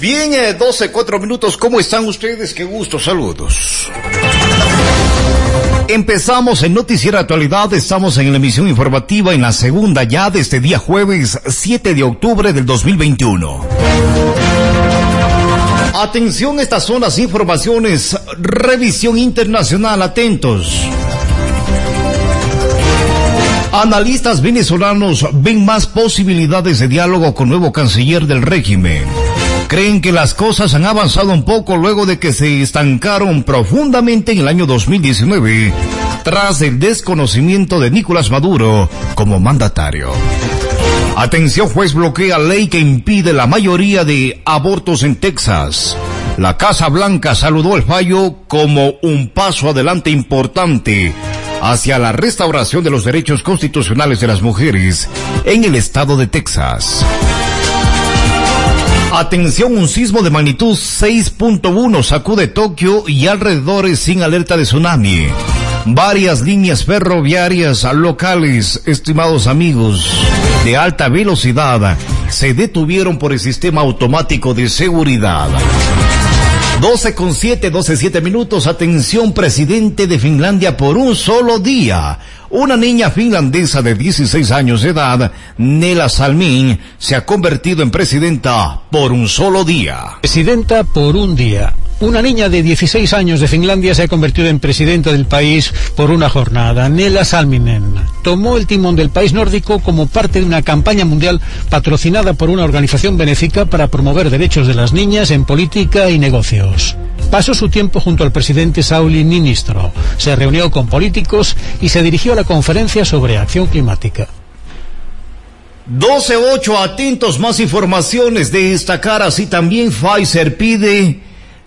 Bien, eh, 12, 4 minutos. ¿Cómo están ustedes? Qué gusto, saludos. Empezamos en Noticiero Actualidad, estamos en la emisión informativa en la segunda ya de este día jueves 7 de octubre del 2021. Atención, estas son las informaciones. Revisión internacional, atentos. Analistas venezolanos ven más posibilidades de diálogo con nuevo canciller del régimen creen que las cosas han avanzado un poco luego de que se estancaron profundamente en el año 2019 tras el desconocimiento de Nicolás Maduro como mandatario. Atención, juez bloquea ley que impide la mayoría de abortos en Texas. La Casa Blanca saludó el fallo como un paso adelante importante hacia la restauración de los derechos constitucionales de las mujeres en el estado de Texas. Atención, un sismo de magnitud 6.1 sacude Tokio y alrededores sin alerta de tsunami. Varias líneas ferroviarias locales, estimados amigos, de alta velocidad, se detuvieron por el sistema automático de seguridad. 12 con 7, 12, 7 minutos. Atención, presidente de Finlandia por un solo día. Una niña finlandesa de 16 años de edad, Nela Salmin, se ha convertido en presidenta por un solo día. Presidenta por un día. Una niña de 16 años de Finlandia se ha convertido en presidenta del país por una jornada. Nela Salminen tomó el timón del país nórdico como parte de una campaña mundial patrocinada por una organización benéfica para promover derechos de las niñas en política y negocios. Pasó su tiempo junto al presidente Sauli Ninistro, se reunió con políticos y se dirigió a la conferencia sobre acción climática. 12.8, atentos, más informaciones de esta cara. Así también Pfizer pide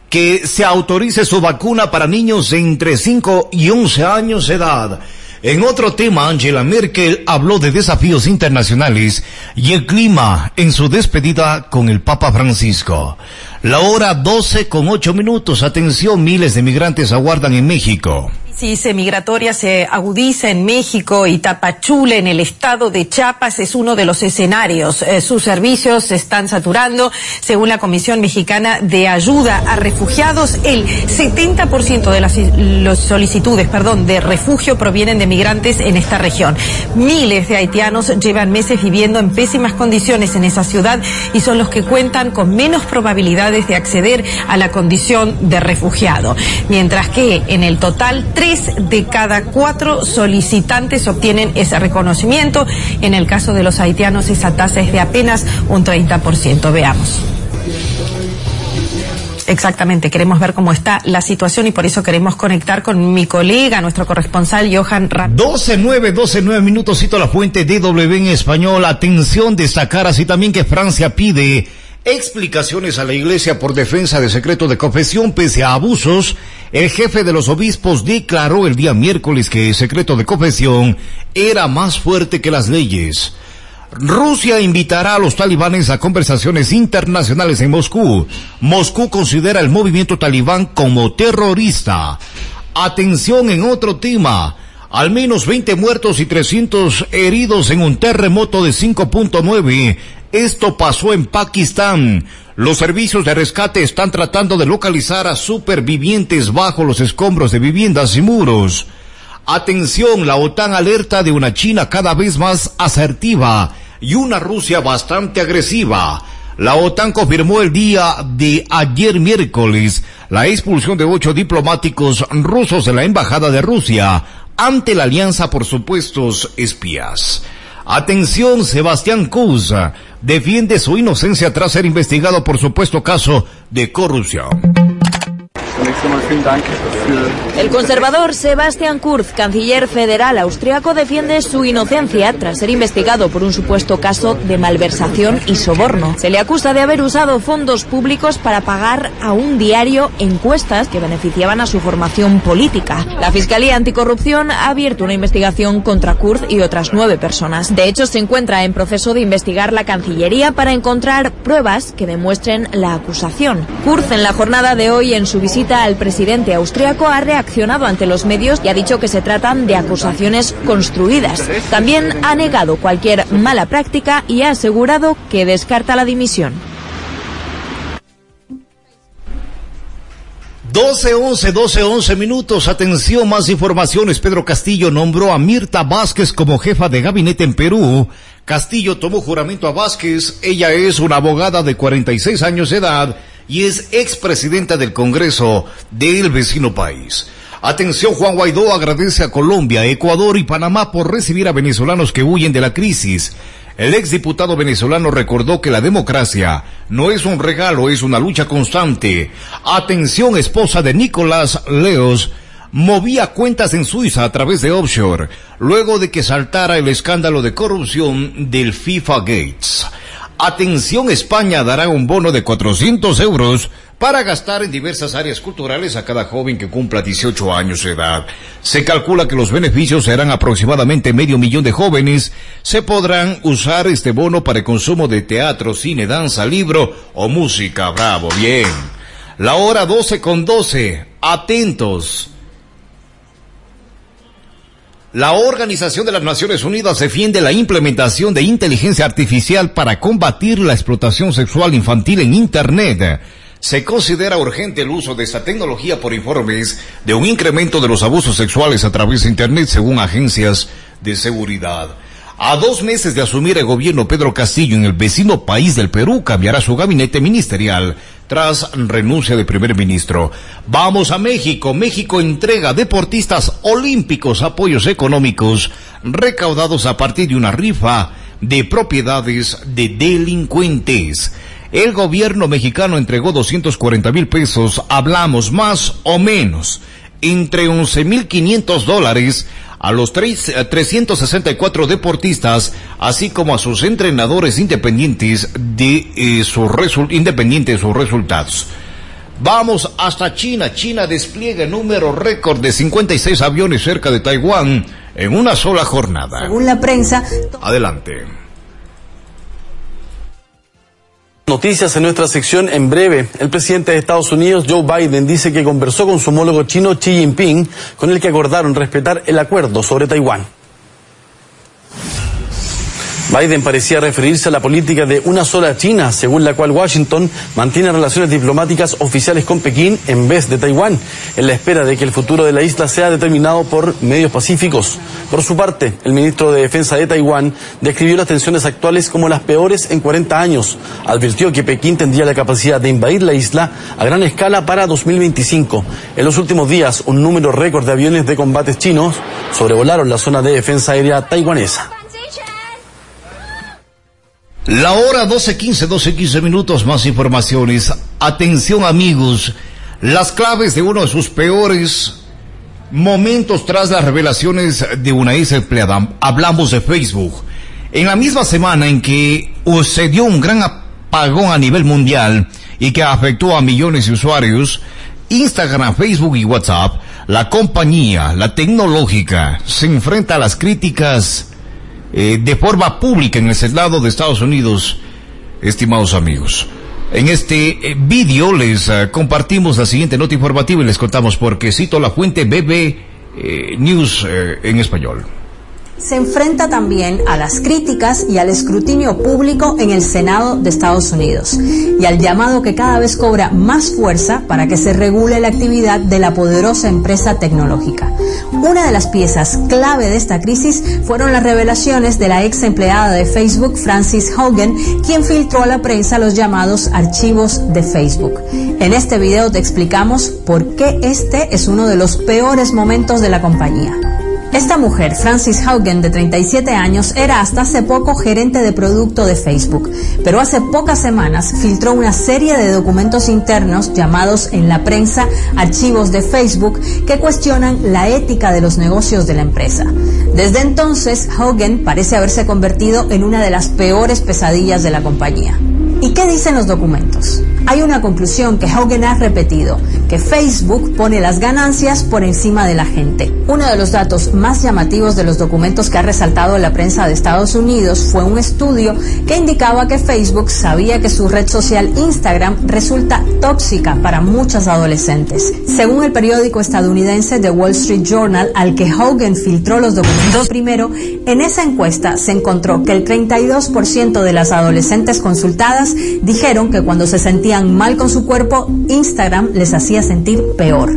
que se autorice su vacuna para niños entre 5 y 11 años de edad. En otro tema, Angela Merkel habló de desafíos internacionales y el clima en su despedida con el Papa Francisco. La hora 12 con 8 minutos. Atención, miles de migrantes aguardan en México crisis migratoria se agudiza en México y Tapachula, en el estado de Chiapas, es uno de los escenarios. Eh, sus servicios se están saturando. Según la Comisión Mexicana de Ayuda a Refugiados, el 70% de las solicitudes perdón, de refugio provienen de migrantes en esta región. Miles de haitianos llevan meses viviendo en pésimas condiciones en esa ciudad y son los que cuentan con menos probabilidades de acceder a la condición de refugiado. Mientras que en el total, tres de cada cuatro solicitantes obtienen ese reconocimiento. En el caso de los haitianos, esa tasa es de apenas un 30%. Veamos. Exactamente, queremos ver cómo está la situación y por eso queremos conectar con mi colega, nuestro corresponsal Johan Ram. 12-9, 12-9 minutos, cito la fuente DW en español. Atención, destacar así también que Francia pide explicaciones a la Iglesia por defensa de secreto de confesión pese a abusos. El jefe de los obispos declaró el día miércoles que el secreto de confesión era más fuerte que las leyes. Rusia invitará a los talibanes a conversaciones internacionales en Moscú. Moscú considera el movimiento talibán como terrorista. Atención en otro tema. Al menos 20 muertos y 300 heridos en un terremoto de 5.9 esto pasó en Pakistán. Los servicios de rescate están tratando de localizar a supervivientes bajo los escombros de viviendas y muros. Atención, la OTAN alerta de una China cada vez más asertiva y una Rusia bastante agresiva. La OTAN confirmó el día de ayer miércoles la expulsión de ocho diplomáticos rusos de la Embajada de Rusia ante la alianza por supuestos espías. Atención, Sebastián Cousa defiende su inocencia tras ser investigado por supuesto caso de corrupción. El conservador Sebastian Kurz, canciller federal austriaco, defiende su inocencia tras ser investigado por un supuesto caso de malversación y soborno. Se le acusa de haber usado fondos públicos para pagar a un diario encuestas que beneficiaban a su formación política. La Fiscalía Anticorrupción ha abierto una investigación contra Kurz y otras nueve personas. De hecho, se encuentra en proceso de investigar la Cancillería para encontrar pruebas que demuestren la acusación. Kurz, en la jornada de hoy, en su visita al presidente austriaco, ha reaccionado ante los medios y ha dicho que se tratan de acusaciones construidas. También ha negado cualquier mala práctica y ha asegurado que descarta la dimisión. 12, 11, 12, 11 minutos. Atención, más informaciones. Pedro Castillo nombró a Mirta Vázquez como jefa de gabinete en Perú. Castillo tomó juramento a Vázquez. Ella es una abogada de 46 años de edad y es expresidenta del Congreso del vecino país. Atención, Juan Guaidó agradece a Colombia, Ecuador y Panamá por recibir a venezolanos que huyen de la crisis. El exdiputado venezolano recordó que la democracia no es un regalo, es una lucha constante. Atención, esposa de Nicolás Leos movía cuentas en Suiza a través de offshore, luego de que saltara el escándalo de corrupción del FIFA Gates. Atención, España dará un bono de 400 euros para gastar en diversas áreas culturales a cada joven que cumpla 18 años de edad. Se calcula que los beneficios serán aproximadamente medio millón de jóvenes. Se podrán usar este bono para el consumo de teatro, cine, danza, libro o música. Bravo, bien. La hora 12 con 12. Atentos. La Organización de las Naciones Unidas defiende la implementación de inteligencia artificial para combatir la explotación sexual infantil en Internet. Se considera urgente el uso de esta tecnología por informes de un incremento de los abusos sexuales a través de Internet según agencias de seguridad. A dos meses de asumir el gobierno Pedro Castillo en el vecino país del Perú cambiará su gabinete ministerial tras renuncia de primer ministro. Vamos a México. México entrega deportistas olímpicos apoyos económicos recaudados a partir de una rifa de propiedades de delincuentes. El gobierno mexicano entregó 240 mil pesos, hablamos más o menos, entre 11 mil 500 dólares a los 364 deportistas, así como a sus entrenadores independientes de eh, sus independientes sus resultados. Vamos hasta China. China despliega número récord de 56 aviones cerca de Taiwán en una sola jornada. Según la prensa. Adelante. Noticias en nuestra sección en breve. El presidente de Estados Unidos, Joe Biden, dice que conversó con su homólogo chino Xi Jinping, con el que acordaron respetar el acuerdo sobre Taiwán. Biden parecía referirse a la política de una sola China, según la cual Washington mantiene relaciones diplomáticas oficiales con Pekín en vez de Taiwán, en la espera de que el futuro de la isla sea determinado por medios pacíficos. Por su parte, el ministro de Defensa de Taiwán describió las tensiones actuales como las peores en 40 años. Advirtió que Pekín tendría la capacidad de invadir la isla a gran escala para 2025. En los últimos días, un número récord de aviones de combates chinos sobrevolaron la zona de defensa aérea taiwanesa. La hora 12.15, 12.15 minutos, más informaciones. Atención amigos, las claves de uno de sus peores momentos tras las revelaciones de una ex empleada. Hablamos de Facebook. En la misma semana en que se dio un gran apagón a nivel mundial y que afectó a millones de usuarios, Instagram, Facebook y WhatsApp, la compañía, la tecnológica, se enfrenta a las críticas eh, de forma pública en el Senado de Estados Unidos, estimados amigos. En este eh, vídeo les eh, compartimos la siguiente nota informativa y les contamos por qué cito la fuente BB News en español se enfrenta también a las críticas y al escrutinio público en el Senado de Estados Unidos y al llamado que cada vez cobra más fuerza para que se regule la actividad de la poderosa empresa tecnológica. Una de las piezas clave de esta crisis fueron las revelaciones de la ex empleada de Facebook, Francis Hogan, quien filtró a la prensa los llamados archivos de Facebook. En este video te explicamos por qué este es uno de los peores momentos de la compañía. Esta mujer, Francis Haugen, de 37 años, era hasta hace poco gerente de producto de Facebook, pero hace pocas semanas filtró una serie de documentos internos llamados en la prensa archivos de Facebook que cuestionan la ética de los negocios de la empresa. Desde entonces, Haugen parece haberse convertido en una de las peores pesadillas de la compañía. ¿Y qué dicen los documentos? Hay una conclusión que Hogan ha repetido, que Facebook pone las ganancias por encima de la gente. Uno de los datos más llamativos de los documentos que ha resaltado la prensa de Estados Unidos fue un estudio que indicaba que Facebook sabía que su red social Instagram resulta tóxica para muchas adolescentes. Según el periódico estadounidense The Wall Street Journal, al que Hogan filtró los documentos primero, en esa encuesta se encontró que el 32% de las adolescentes consultadas dijeron que cuando se sentían mal con su cuerpo, Instagram les hacía sentir peor.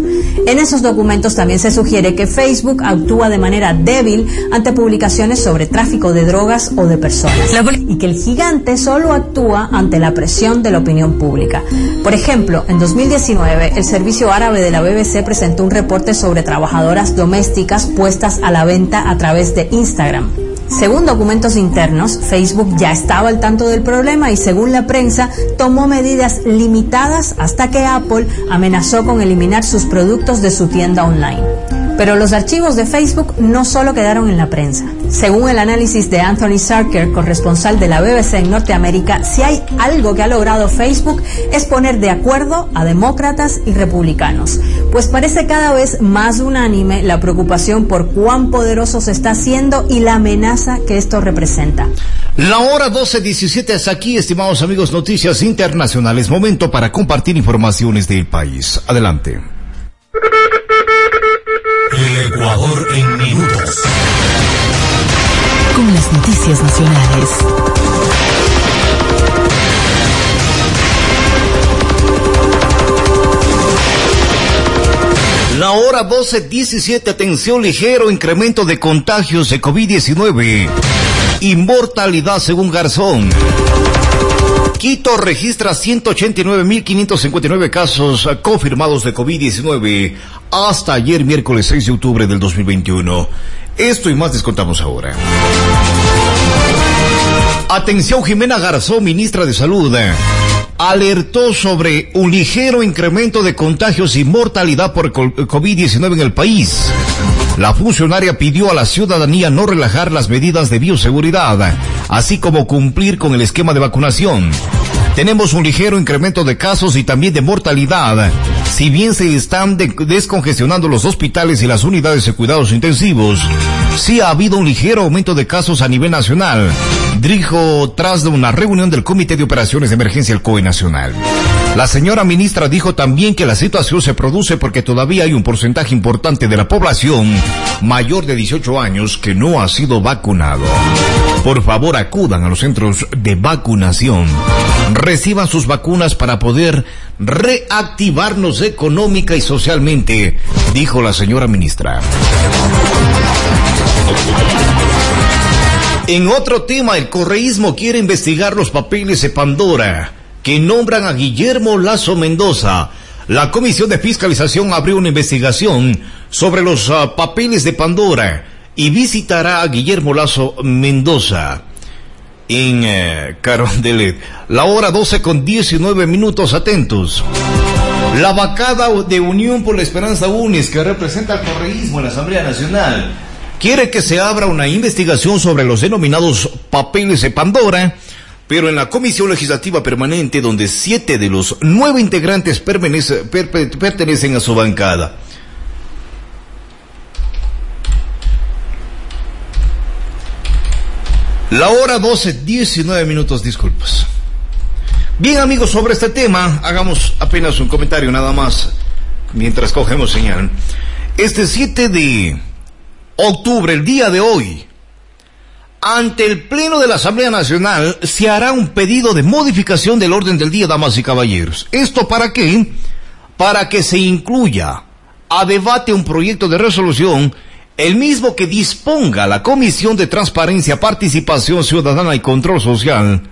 En esos documentos también se sugiere que Facebook actúa de manera débil ante publicaciones sobre tráfico de drogas o de personas y que el gigante solo actúa ante la presión de la opinión pública. Por ejemplo, en 2019 el servicio árabe de la BBC presentó un reporte sobre trabajadoras domésticas puestas a la venta a través de Instagram. Según documentos internos, Facebook ya estaba al tanto del problema y según la prensa tomó medidas limitadas hasta que Apple amenazó con eliminar sus productos de su tienda online. Pero los archivos de Facebook no solo quedaron en la prensa. Según el análisis de Anthony Sarker, corresponsal de la BBC en Norteamérica, si hay algo que ha logrado Facebook es poner de acuerdo a demócratas y republicanos, pues parece cada vez más unánime la preocupación por cuán poderoso se está haciendo y la amenaza que esto representa. La hora 12.17 es aquí, estimados amigos, noticias internacionales. Momento para compartir informaciones del país. Adelante. El Ecuador en minutos. Con las noticias nacionales. La hora 12.17, atención ligero, incremento de contagios de COVID-19. Inmortalidad según Garzón. Quito registra 189.559 casos confirmados de COVID-19 hasta ayer miércoles 6 de octubre del 2021. Esto y más descontamos ahora. Atención Jimena Garzón, ministra de Salud, alertó sobre un ligero incremento de contagios y mortalidad por COVID-19 en el país. La funcionaria pidió a la ciudadanía no relajar las medidas de bioseguridad, así como cumplir con el esquema de vacunación. Tenemos un ligero incremento de casos y también de mortalidad. Si bien se están descongestionando los hospitales y las unidades de cuidados intensivos, sí ha habido un ligero aumento de casos a nivel nacional, dijo tras una reunión del Comité de Operaciones de Emergencia del COE Nacional. La señora ministra dijo también que la situación se produce porque todavía hay un porcentaje importante de la población mayor de 18 años que no ha sido vacunado. Por favor, acudan a los centros de vacunación. Reciban sus vacunas para poder reactivarnos económica y socialmente, dijo la señora ministra. En otro tema, el correísmo quiere investigar los papeles de Pandora que nombran a Guillermo Lazo Mendoza. La Comisión de Fiscalización abrió una investigación sobre los uh, papeles de Pandora y visitará a Guillermo Lazo Mendoza en uh, Carondelet. La hora 12 con 19 minutos atentos. La vacada de Unión por la Esperanza UNES, que representa el correísmo en la Asamblea Nacional, quiere que se abra una investigación sobre los denominados papeles de Pandora pero en la Comisión Legislativa Permanente, donde siete de los nueve integrantes pertenecen a su bancada. La hora 12, 19 minutos, disculpas. Bien amigos, sobre este tema, hagamos apenas un comentario nada más, mientras cogemos señal. Este 7 de octubre, el día de hoy, ante el Pleno de la Asamblea Nacional se hará un pedido de modificación del orden del día, damas y caballeros. ¿Esto para qué? Para que se incluya a debate un proyecto de resolución, el mismo que disponga la Comisión de Transparencia, Participación Ciudadana y Control Social,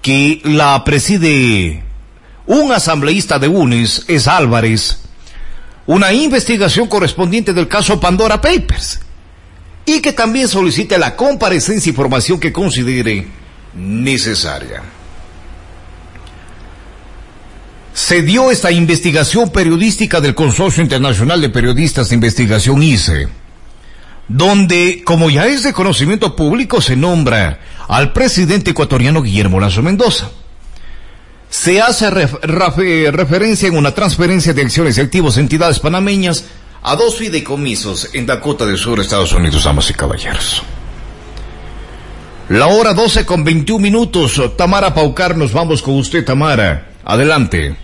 que la preside un asambleísta de UNES, es Álvarez, una investigación correspondiente del caso Pandora Papers y que también solicite la comparecencia y información que considere necesaria. Se dio esta investigación periodística del Consorcio Internacional de Periodistas de Investigación ICE, donde, como ya es de conocimiento público, se nombra al presidente ecuatoriano Guillermo Lazo Mendoza. Se hace referencia en una transferencia de acciones y activos de entidades panameñas a dos fideicomisos en Dakota del Sur, Estados Unidos, damas y caballeros. La hora 12 con 21 minutos. Tamara Paucar, nos vamos con usted, Tamara. Adelante.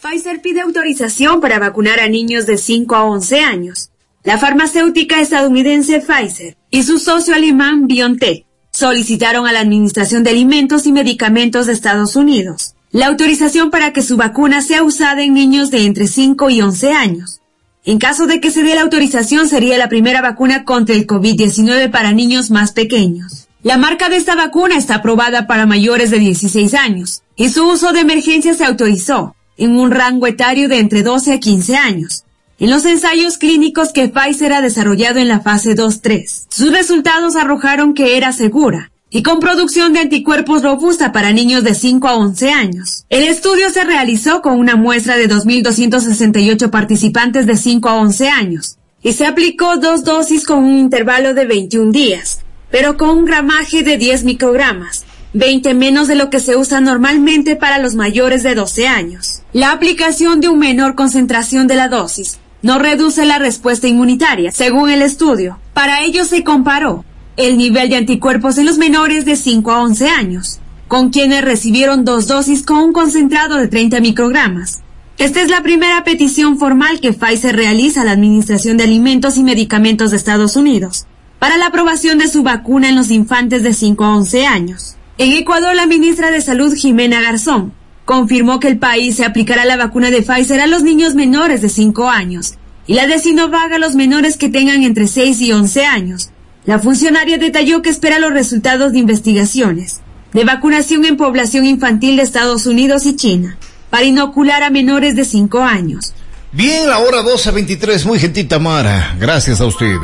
Pfizer pide autorización para vacunar a niños de 5 a 11 años. La farmacéutica estadounidense Pfizer y su socio alemán BioNTech solicitaron a la Administración de Alimentos y Medicamentos de Estados Unidos la autorización para que su vacuna sea usada en niños de entre 5 y 11 años. En caso de que se dé la autorización sería la primera vacuna contra el COVID-19 para niños más pequeños. La marca de esta vacuna está aprobada para mayores de 16 años y su uso de emergencia se autorizó en un rango etario de entre 12 a 15 años. En los ensayos clínicos que Pfizer ha desarrollado en la fase 2-3, sus resultados arrojaron que era segura y con producción de anticuerpos robusta para niños de 5 a 11 años. El estudio se realizó con una muestra de 2.268 participantes de 5 a 11 años y se aplicó dos dosis con un intervalo de 21 días, pero con un gramaje de 10 microgramas, 20 menos de lo que se usa normalmente para los mayores de 12 años. La aplicación de un menor concentración de la dosis no reduce la respuesta inmunitaria, según el estudio. Para ello se comparó el nivel de anticuerpos en los menores de 5 a 11 años, con quienes recibieron dos dosis con un concentrado de 30 microgramas. Esta es la primera petición formal que Pfizer realiza a la Administración de Alimentos y Medicamentos de Estados Unidos para la aprobación de su vacuna en los infantes de 5 a 11 años. En Ecuador, la ministra de Salud, Jimena Garzón, confirmó que el país se aplicará la vacuna de Pfizer a los niños menores de 5 años y la de Sinovac a los menores que tengan entre 6 y 11 años. La funcionaria detalló que espera los resultados de investigaciones de vacunación en población infantil de Estados Unidos y China para inocular a menores de 5 años. Bien, la hora 12.23, muy gentil Tamara, gracias a usted.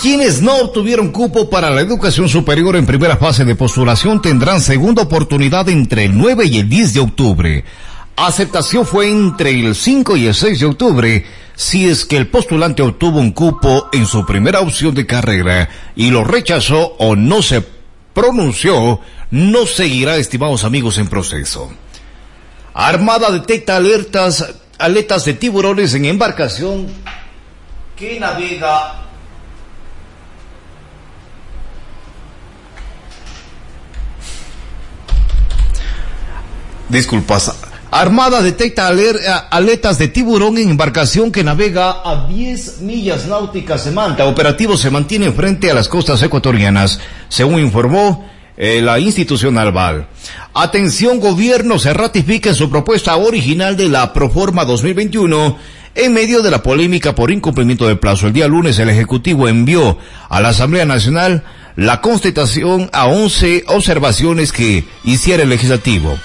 Quienes no obtuvieron cupo para la educación superior en primera fase de postulación tendrán segunda oportunidad entre el 9 y el 10 de octubre. Aceptación fue entre el 5 y el 6 de octubre si es que el postulante obtuvo un cupo en su primera opción de carrera y lo rechazó o no se pronunció, no seguirá, estimados amigos, en proceso. Armada detecta alertas, aletas de tiburones en embarcación que navega Disculpas. Armada detecta aletas de tiburón en embarcación que navega a 10 millas náuticas de Manta. Operativo se mantiene frente a las costas ecuatorianas, según informó eh, la institución Alval. Atención gobierno, se ratifica en su propuesta original de la Proforma 2021 en medio de la polémica por incumplimiento de plazo. El día lunes el Ejecutivo envió a la Asamblea Nacional la constatación a 11 observaciones que hiciera el legislativo.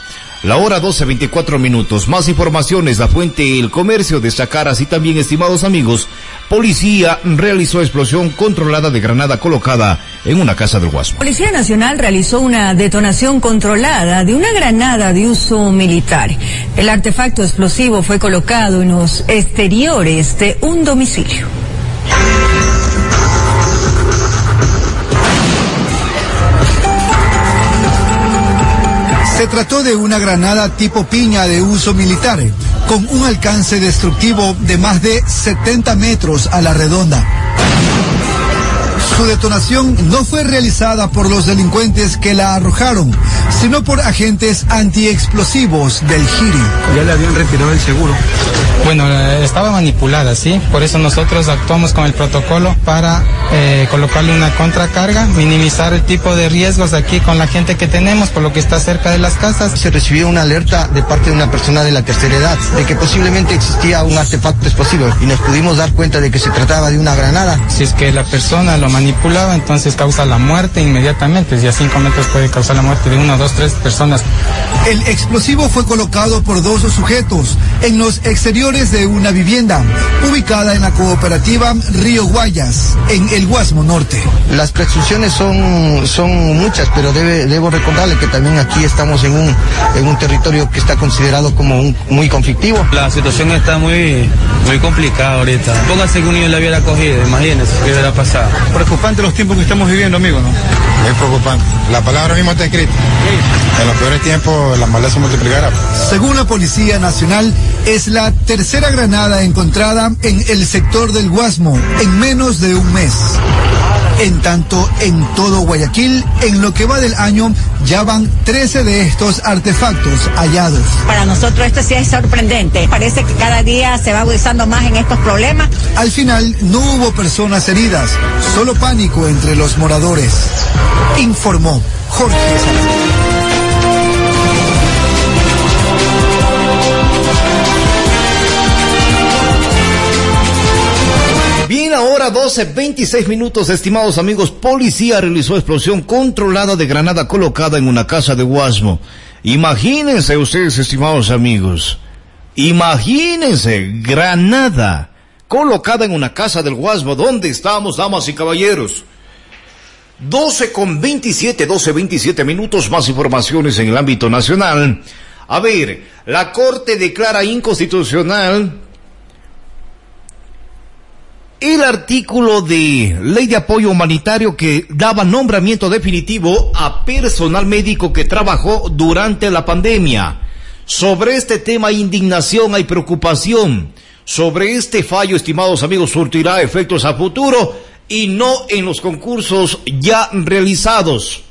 La hora 12, 24 minutos. Más informaciones. La fuente El Comercio destacar así también, estimados amigos. Policía realizó explosión controlada de granada colocada en una casa del Guasmo. Policía Nacional realizó una detonación controlada de una granada de uso militar. El artefacto explosivo fue colocado en los exteriores de un domicilio. Se trató de una granada tipo piña de uso militar, con un alcance destructivo de más de 70 metros a la redonda. Su detonación no fue realizada por los delincuentes que la arrojaron, sino por agentes antiexplosivos del Giri. Ya le habían retirado el seguro. Bueno, eh, estaba manipulada, sí. Por eso nosotros actuamos con el protocolo para eh, colocarle una contracarga, minimizar el tipo de riesgos aquí con la gente que tenemos, por lo que está cerca de las casas. Se recibió una alerta de parte de una persona de la tercera edad de que posiblemente existía un artefacto explosivo y nos pudimos dar cuenta de que se trataba de una granada. Si es que la persona lo manipulaba, entonces causa la muerte inmediatamente. Si a cinco metros puede causar la muerte de uno o dos tres personas. El explosivo fue colocado por dos sujetos en los exteriores de una vivienda ubicada en la cooperativa Río Guayas, en el Guasmo Norte. Las presunciones son, son muchas, pero debe, debo recordarle que también aquí estamos en un, en un territorio que está considerado como un, muy conflictivo. La situación está muy, muy complicada ahorita. Póngase que un niño la hubiera cogido, imagínese qué hubiera pasado. Preocupante los tiempos que estamos viviendo, amigo, ¿no? Muy preocupante. La palabra misma está escrita. En los peores tiempos la maldad se multiplicará. Según la Policía Nacional, es la tercera granada encontrada en el sector del Guasmo en menos de un mes. En tanto, en todo Guayaquil, en lo que va del año, ya van 13 de estos artefactos hallados. Para nosotros esto sí es sorprendente. Parece que cada día se va agudizando más en estos problemas. Al final, no hubo personas heridas, solo pánico entre los moradores. Informó Jorge Salazar. Bien, ahora 12, 26 minutos, estimados amigos. Policía realizó explosión controlada de granada colocada en una casa de Guasmo. Imagínense ustedes, estimados amigos. Imagínense, granada colocada en una casa del Guasmo. ¿Dónde estamos, damas y caballeros? 12 con 27, 12, 27 minutos, más informaciones en el ámbito nacional. A ver, la Corte declara inconstitucional el artículo de ley de apoyo humanitario que daba nombramiento definitivo a personal médico que trabajó durante la pandemia. Sobre este tema hay indignación, hay preocupación. Sobre este fallo, estimados amigos, surtirá efectos a futuro y no en los concursos ya realizados.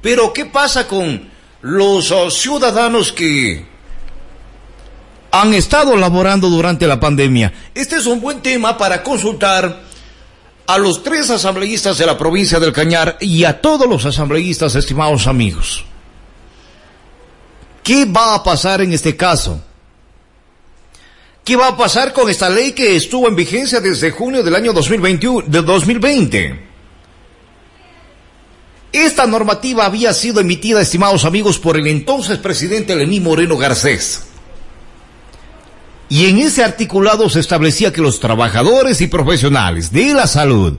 Pero, ¿qué pasa con los uh, ciudadanos que han estado laborando durante la pandemia. Este es un buen tema para consultar a los tres asambleístas de la provincia del Cañar y a todos los asambleístas, estimados amigos. ¿Qué va a pasar en este caso? ¿Qué va a pasar con esta ley que estuvo en vigencia desde junio del año 2021, de 2020? Esta normativa había sido emitida, estimados amigos, por el entonces presidente Lenín Moreno Garcés. Y en ese articulado se establecía que los trabajadores y profesionales de la salud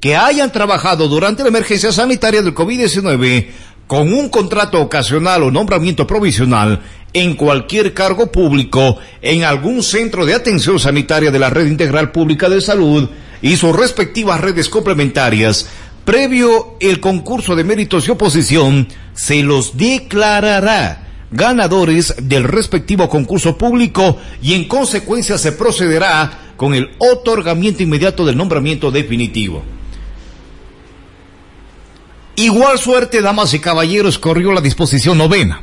que hayan trabajado durante la emergencia sanitaria del COVID-19 con un contrato ocasional o nombramiento provisional en cualquier cargo público en algún centro de atención sanitaria de la red integral pública de salud y sus respectivas redes complementarias, previo el concurso de méritos y oposición, se los declarará ganadores del respectivo concurso público y en consecuencia se procederá con el otorgamiento inmediato del nombramiento definitivo. Igual suerte, damas y caballeros, corrió la disposición novena.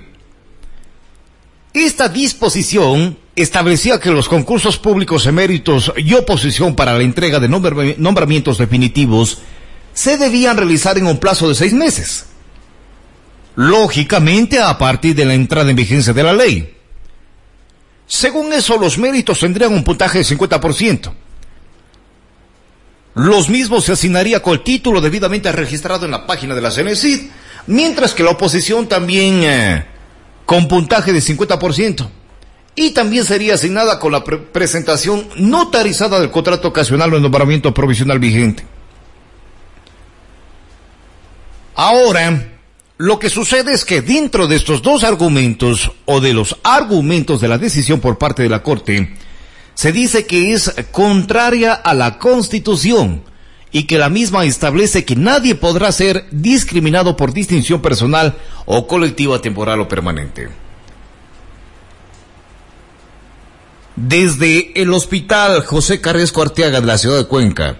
Esta disposición establecía que los concursos públicos eméritos y oposición para la entrega de nombramientos definitivos se debían realizar en un plazo de seis meses lógicamente a partir de la entrada en vigencia de la ley. Según eso, los méritos tendrían un puntaje de 50%. Los mismos se asignaría con el título debidamente registrado en la página de la CNCID, mientras que la oposición también eh, con puntaje de 50%. Y también sería asignada con la presentación notarizada del contrato ocasional o nombramiento provisional vigente. Ahora, lo que sucede es que dentro de estos dos argumentos o de los argumentos de la decisión por parte de la Corte, se dice que es contraria a la Constitución y que la misma establece que nadie podrá ser discriminado por distinción personal o colectiva temporal o permanente. Desde el Hospital José Carresco Arteaga de la ciudad de Cuenca,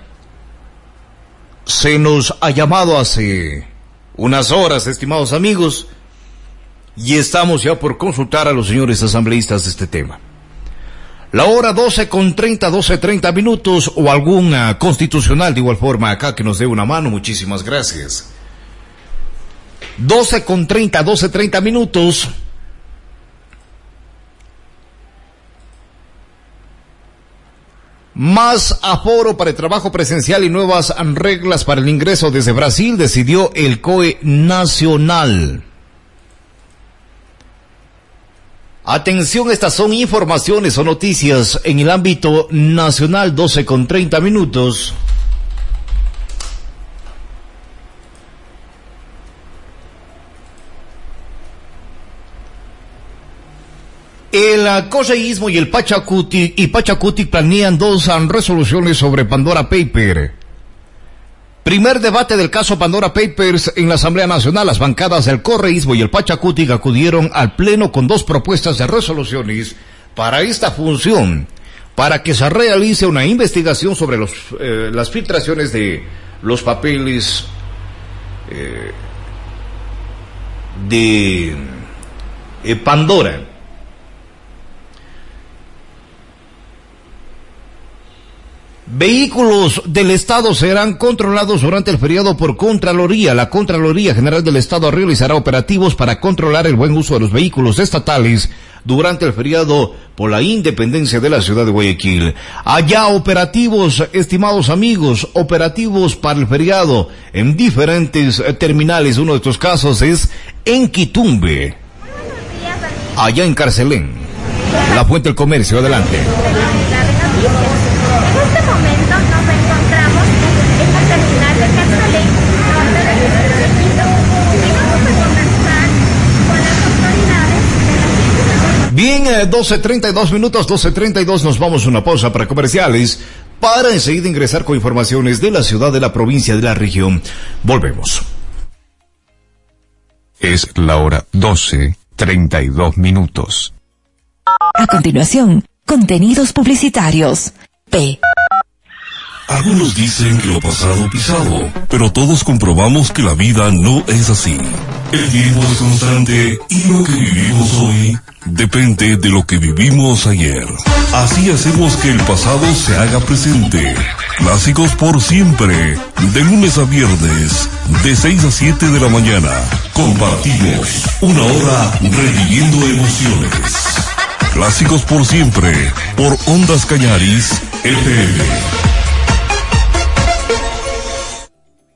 se nos ha llamado hace unas horas, estimados amigos, y estamos ya por consultar a los señores asambleístas de este tema. La hora 12 con 30, 12, 30 minutos o alguna constitucional de igual forma acá que nos dé una mano, muchísimas gracias. 12 con 30, 12, 30 minutos. Más aforo para el trabajo presencial y nuevas reglas para el ingreso desde Brasil decidió el COE Nacional. Atención, estas son informaciones o noticias en el ámbito nacional 12 con 30 minutos. El correísmo y el Pachacuti y Pachacuti planean dos resoluciones sobre Pandora Paper. Primer debate del caso Pandora Papers en la Asamblea Nacional. Las bancadas del correísmo y el Pachacuti acudieron al Pleno con dos propuestas de resoluciones para esta función, para que se realice una investigación sobre eh, las filtraciones de los papeles eh, de eh, Pandora. Vehículos del Estado serán controlados durante el feriado por Contraloría. La Contraloría General del Estado realizará operativos para controlar el buen uso de los vehículos estatales durante el feriado por la independencia de la ciudad de Guayaquil. Allá operativos, estimados amigos, operativos para el feriado en diferentes terminales. Uno de estos casos es en Quitumbe, allá en Carcelén. La Fuente del Comercio, adelante. Bien, 12.32 eh, minutos, 12.32, nos vamos a una pausa para comerciales para enseguida ingresar con informaciones de la ciudad, de la provincia, de la región. Volvemos. Es la hora 12.32 minutos. A continuación, contenidos publicitarios. P. Algunos dicen que lo pasado pisado, pero todos comprobamos que la vida no es así. El tiempo es constante y lo que vivimos hoy depende de lo que vivimos ayer. Así hacemos que el pasado se haga presente. Clásicos por siempre, de lunes a viernes, de 6 a 7 de la mañana. Compartimos una hora reviviendo emociones. Clásicos por siempre, por Ondas Cañaris, FM.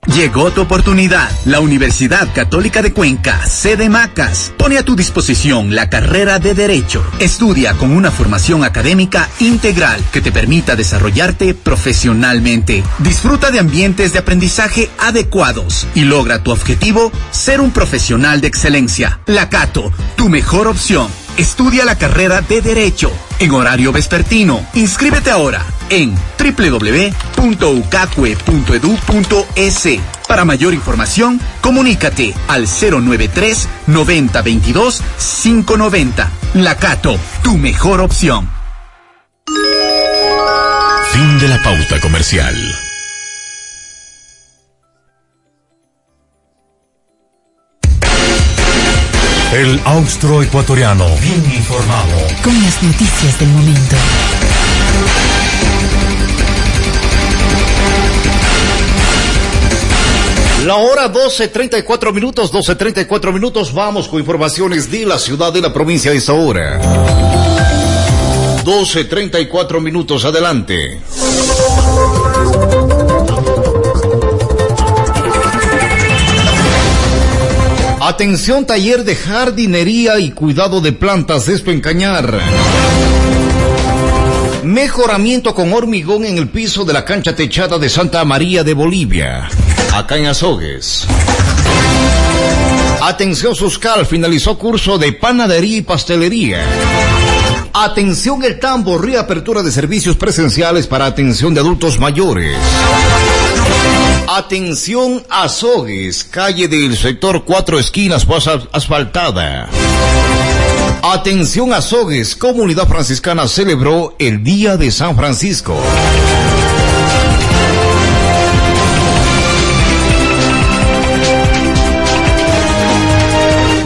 Llegó tu oportunidad. La Universidad Católica de Cuenca, sede Macas, pone a tu disposición la carrera de Derecho. Estudia con una formación académica integral que te permita desarrollarte profesionalmente. Disfruta de ambientes de aprendizaje adecuados y logra tu objetivo, ser un profesional de excelencia. La Cato, tu mejor opción. Estudia la carrera de Derecho en horario vespertino. Inscríbete ahora en www.ucacue.edu.es. Para mayor información, comunícate al 093 90 22 590. La Cato, tu mejor opción. Fin de la pauta comercial. El austroecuatoriano. Bien informado. Con las noticias del momento. La hora 12.34 minutos, 12.34 minutos, vamos con informaciones de la ciudad de la provincia de esta hora. 12.34 minutos, adelante. Atención taller de jardinería y cuidado de plantas, esto en Cañar. Mejoramiento con hormigón en el piso de la cancha techada de Santa María de Bolivia, acá en Azogues. Atención Suscal, finalizó curso de panadería y pastelería. Atención El Tambo, reapertura de servicios presenciales para atención de adultos mayores. Atención Azogues, calle del sector Cuatro Esquinas, pues asfaltada. Atención Azogues, comunidad franciscana celebró el Día de San Francisco.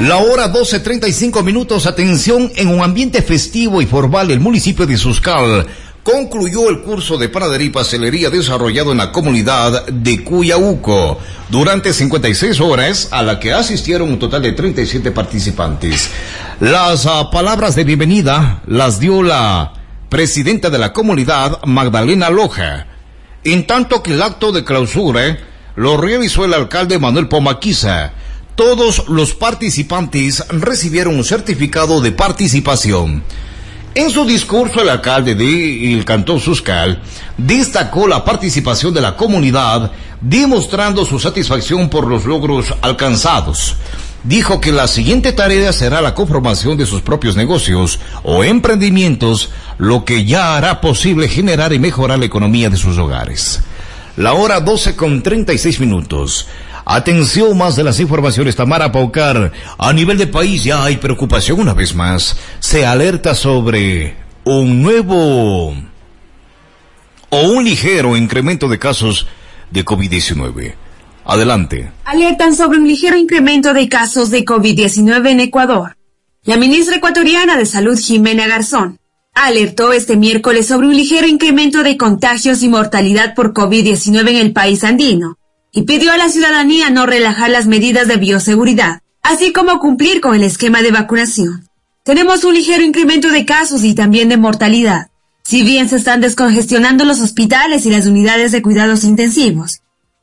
La hora 12.35 minutos, atención, en un ambiente festivo y formal, el municipio de Suscal concluyó el curso de panadería y pastelería desarrollado en la comunidad de Cuyauco durante 56 horas a la que asistieron un total de 37 participantes. Las uh, palabras de bienvenida las dio la presidenta de la comunidad, Magdalena Loja, en tanto que el acto de clausura lo realizó el alcalde Manuel Pomaquiza. todos los participantes recibieron un certificado de participación. En su discurso, el alcalde del Cantón Suscal destacó la participación de la comunidad, demostrando su satisfacción por los logros alcanzados. Dijo que la siguiente tarea será la conformación de sus propios negocios o emprendimientos, lo que ya hará posible generar y mejorar la economía de sus hogares. La hora 12 con 36 minutos. Atención más de las informaciones, Tamara Paucar. A nivel de país ya hay preocupación una vez más. Se alerta sobre un nuevo o un ligero incremento de casos de COVID-19. Adelante. Alertan sobre un ligero incremento de casos de COVID-19 en Ecuador. La ministra ecuatoriana de Salud, Jimena Garzón, alertó este miércoles sobre un ligero incremento de contagios y mortalidad por COVID-19 en el país andino y pidió a la ciudadanía no relajar las medidas de bioseguridad, así como cumplir con el esquema de vacunación. Tenemos un ligero incremento de casos y también de mortalidad, si bien se están descongestionando los hospitales y las unidades de cuidados intensivos.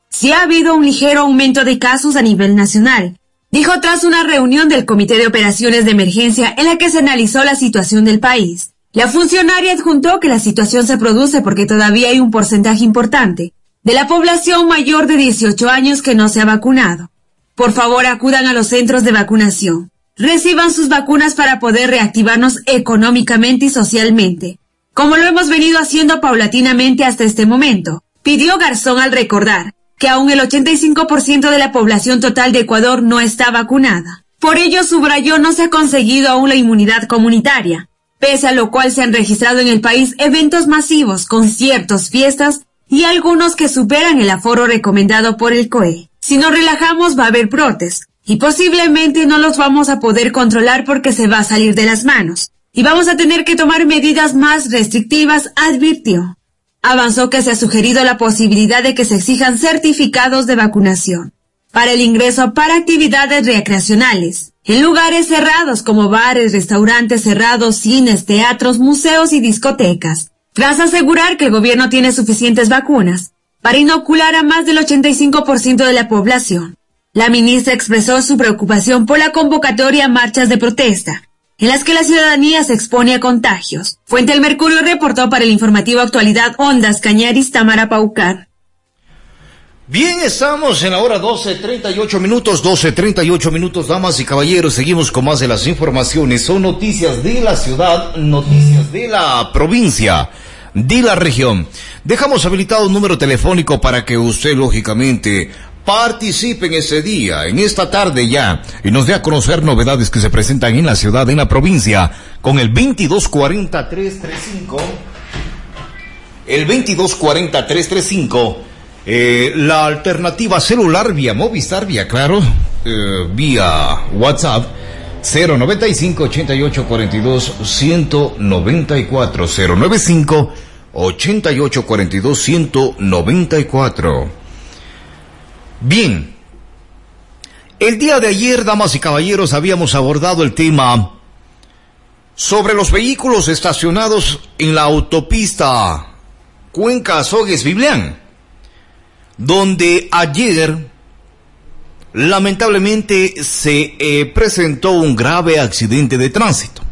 Sí ha habido un ligero aumento de casos a nivel nacional, dijo tras una reunión del Comité de Operaciones de Emergencia en la que se analizó la situación del país. La funcionaria adjuntó que la situación se produce porque todavía hay un porcentaje importante de la población mayor de 18 años que no se ha vacunado. Por favor, acudan a los centros de vacunación. Reciban sus vacunas para poder reactivarnos económicamente y socialmente, como lo hemos venido haciendo paulatinamente hasta este momento, pidió Garzón al recordar que aún el 85% de la población total de Ecuador no está vacunada. Por ello, subrayó, no se ha conseguido aún la inmunidad comunitaria, pese a lo cual se han registrado en el país eventos masivos, conciertos, fiestas y algunos que superan el aforo recomendado por el COE. Si nos relajamos va a haber brotes y posiblemente no los vamos a poder controlar porque se va a salir de las manos y vamos a tener que tomar medidas más restrictivas, advirtió. Avanzó que se ha sugerido la posibilidad de que se exijan certificados de vacunación para el ingreso para actividades recreacionales, en lugares cerrados como bares, restaurantes cerrados, cines, teatros, museos y discotecas, tras asegurar que el gobierno tiene suficientes vacunas para inocular a más del 85% de la población. La ministra expresó su preocupación por la convocatoria a marchas de protesta, en las que la ciudadanía se expone a contagios. Fuente El Mercurio reportó para el informativo Actualidad Ondas Cañaris Tamara Paucar. Bien, estamos en la hora 12.38 minutos, 12.38 minutos, damas y caballeros. Seguimos con más de las informaciones. Son noticias de la ciudad, noticias de la provincia, de la región. Dejamos habilitado un número telefónico para que usted, lógicamente, participe en ese día, en esta tarde ya, y nos dé a conocer novedades que se presentan en la ciudad, en la provincia, con el 2240-335. El 2240-335 eh, la alternativa celular vía Movistar, vía Claro, eh, vía WhatsApp 095 88 42 194 095 88 42 194. Bien. El día de ayer, damas y caballeros, habíamos abordado el tema sobre los vehículos estacionados en la autopista Cuenca Azogues Biblián donde ayer lamentablemente se eh, presentó un grave accidente de tránsito.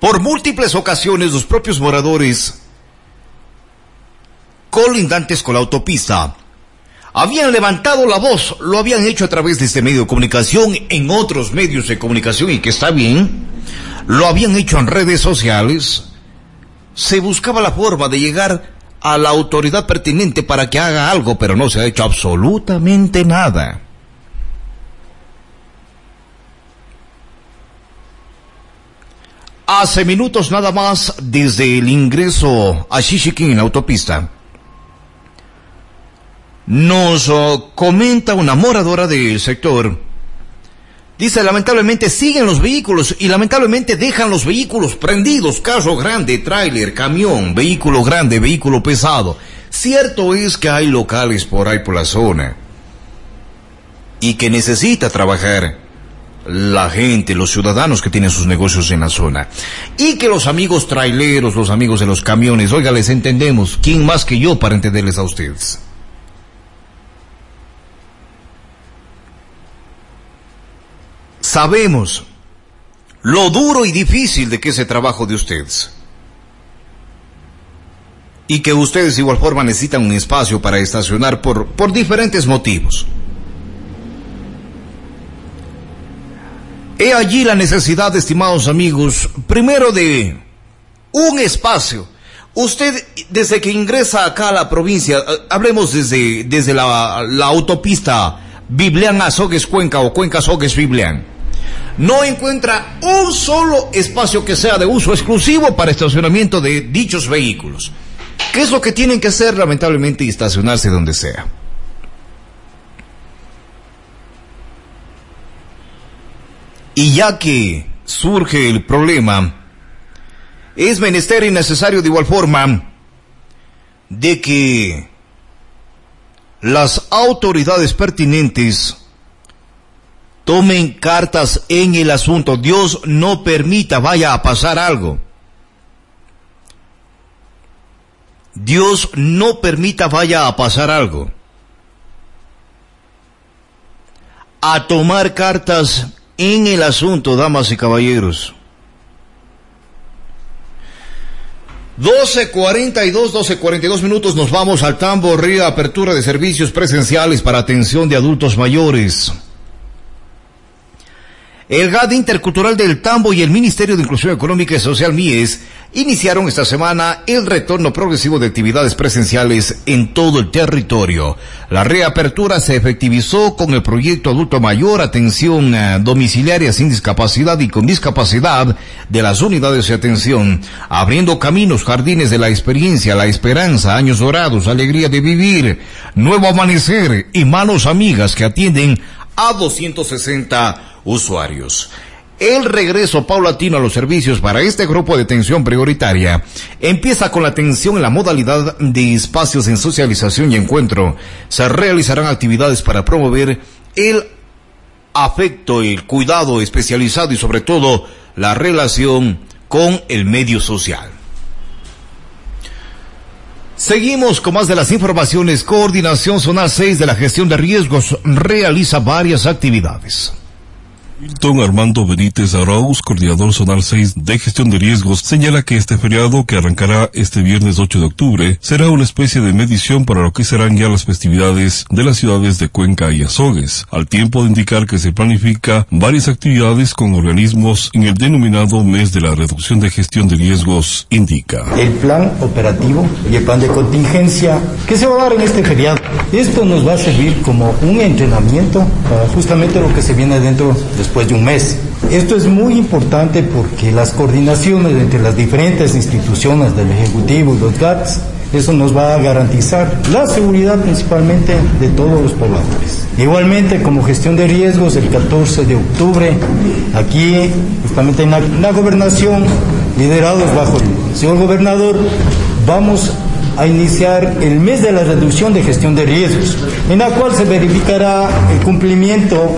Por múltiples ocasiones los propios moradores colindantes con la autopista habían levantado la voz, lo habían hecho a través de este medio de comunicación, en otros medios de comunicación y que está bien, lo habían hecho en redes sociales, se buscaba la forma de llegar a la autoridad pertinente para que haga algo, pero no se ha hecho absolutamente nada. Hace minutos nada más desde el ingreso a Shishikin en la autopista, nos oh, comenta una moradora del sector Dice, lamentablemente siguen los vehículos y lamentablemente dejan los vehículos prendidos, carro grande, tráiler, camión, vehículo grande, vehículo pesado. Cierto es que hay locales por ahí por la zona y que necesita trabajar la gente, los ciudadanos que tienen sus negocios en la zona. Y que los amigos traileros, los amigos de los camiones, oiga, les entendemos. ¿Quién más que yo para entenderles a ustedes? Sabemos lo duro y difícil de que ese trabajo de ustedes. Y que ustedes de igual forma necesitan un espacio para estacionar por, por diferentes motivos. He allí la necesidad, estimados amigos, primero de un espacio. Usted, desde que ingresa acá a la provincia, eh, hablemos desde, desde la, la autopista Biblian Azogues Cuenca o Cuenca Azogues Biblian, no encuentra un solo espacio que sea de uso exclusivo para estacionamiento de dichos vehículos. ¿Qué es lo que tienen que hacer, lamentablemente, y estacionarse donde sea? Y ya que surge el problema, es menester y necesario de igual forma de que las autoridades pertinentes tomen cartas en el asunto. Dios no permita vaya a pasar algo. Dios no permita vaya a pasar algo. A tomar cartas en el asunto, damas y caballeros. 12.42, 12.42 minutos nos vamos al tambo, reapertura de servicios presenciales para atención de adultos mayores. El GAD Intercultural del Tambo y el Ministerio de Inclusión Económica y Social MIES iniciaron esta semana el retorno progresivo de actividades presenciales en todo el territorio. La reapertura se efectivizó con el proyecto Adulto Mayor Atención eh, Domiciliaria sin Discapacidad y con Discapacidad de las unidades de atención, abriendo caminos, jardines de la experiencia, la esperanza, años dorados, alegría de vivir, nuevo amanecer y manos amigas que atienden a 260 usuarios. El regreso paulatino a los servicios para este grupo de atención prioritaria empieza con la atención en la modalidad de espacios en socialización y encuentro. Se realizarán actividades para promover el afecto, el cuidado especializado y sobre todo la relación con el medio social. Seguimos con más de las informaciones. Coordinación Zonal 6 de la Gestión de Riesgos realiza varias actividades. Milton Armando Benítez Arauz, coordinador zonal 6 de gestión de riesgos, señala que este feriado, que arrancará este viernes 8 de octubre, será una especie de medición para lo que serán ya las festividades de las ciudades de Cuenca y Azogues, al tiempo de indicar que se planifica varias actividades con organismos en el denominado mes de la reducción de gestión de riesgos, indica. El plan operativo y el plan de contingencia que se va a dar en este feriado. Esto nos va a servir como un entrenamiento para justamente lo que se viene dentro de después de un mes. Esto es muy importante porque las coordinaciones entre las diferentes instituciones del Ejecutivo y los GATS, eso nos va a garantizar la seguridad principalmente de todos los pobladores. Igualmente, como gestión de riesgos, el 14 de octubre, aquí, justamente en la, gobernación, liderados bajo el señor gobernador, vamos a iniciar el mes de la reducción de gestión de riesgos, en la cual se verificará el cumplimiento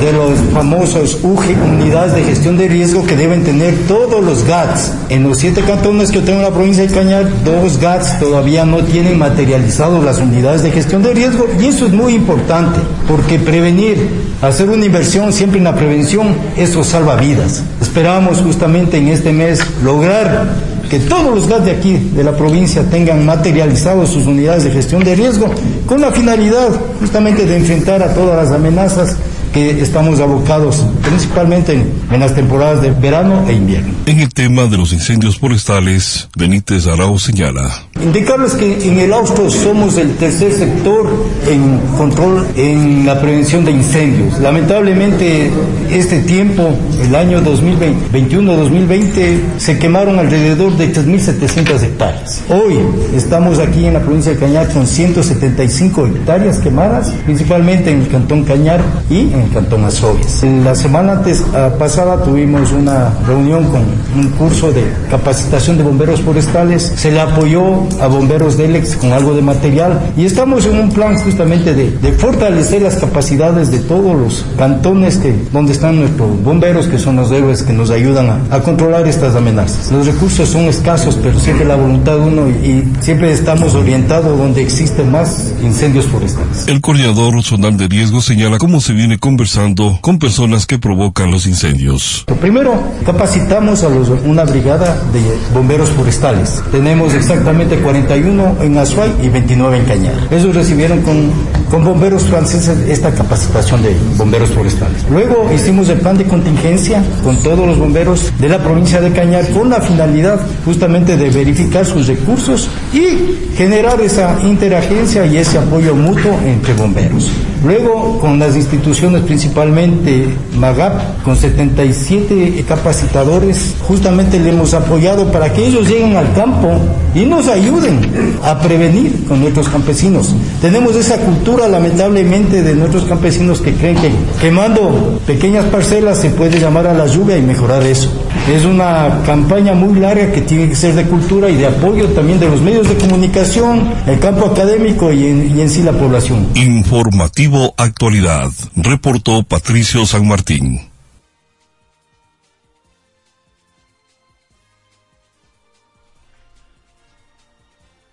de los famosos UGE, unidades de gestión de riesgo que deben tener todos los GATS. En los siete cantones que tengo en la provincia de Cañar, dos GATS todavía no tienen materializado las unidades de gestión de riesgo y eso es muy importante porque prevenir, hacer una inversión siempre en la prevención, eso salva vidas. Esperamos justamente en este mes lograr que todos los GATS de aquí, de la provincia, tengan materializado sus unidades de gestión de riesgo con la finalidad justamente de enfrentar a todas las amenazas que estamos abocados principalmente en, en, las temporadas de verano e invierno. En el tema de los incendios forestales, Benítez Arau señala. Indicarles que en el Austro somos el tercer sector en control en la prevención de incendios. Lamentablemente este tiempo, el año 2021-2020, se quemaron alrededor de 3.700 hectáreas. Hoy estamos aquí en la provincia de Cañar con 175 hectáreas quemadas, principalmente en el cantón Cañar y en el Cantón Azogues. La semana antes, uh, pasada tuvimos una reunión con un curso de capacitación de bomberos forestales. Se le apoyó a bomberos de Elex con algo de material y estamos en un plan justamente de, de fortalecer las capacidades de todos los cantones que, donde están nuestros bomberos, que son los héroes que nos ayudan a, a controlar estas amenazas. Los recursos son escasos, pero siempre la voluntad uno y, y siempre estamos orientados donde existen más incendios forestales. El coordinador zonal de riesgo señala cómo se viene conversando con personas que provocan los incendios. Primero, capacitamos a los, una brigada de bomberos forestales. Tenemos exactamente 41 en Azuay y 29 en Cañar. Ellos recibieron con, con bomberos franceses esta capacitación de bomberos forestales. Luego hicimos el plan de contingencia con todos los bomberos de la provincia de Cañar con la finalidad justamente de verificar sus recursos y generar esa interagencia y ese apoyo mutuo entre bomberos. Luego, con las instituciones, principalmente MAGAP, con 77 capacitadores, justamente le hemos apoyado para que ellos lleguen al campo y nos ayuden a prevenir con nuestros campesinos. Tenemos esa cultura, lamentablemente, de nuestros campesinos que creen que quemando pequeñas parcelas se puede llamar a la lluvia y mejorar eso. Es una campaña muy larga que tiene que ser de cultura y de apoyo también de los medios de comunicación, el campo académico y en, sí la población. Informativo Actualidad, reportó Patricio San Martín.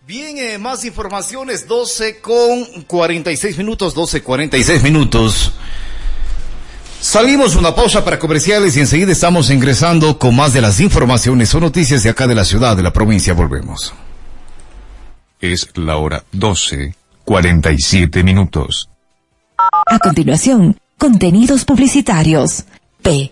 Bien, eh, más informaciones, 12 con 46 minutos, 12, 46 minutos. Salimos una pausa para comerciales y enseguida estamos ingresando con más de las informaciones o noticias de acá de la ciudad, de la provincia. Volvemos. Es la hora 12, 47 minutos. A continuación, contenidos publicitarios. P.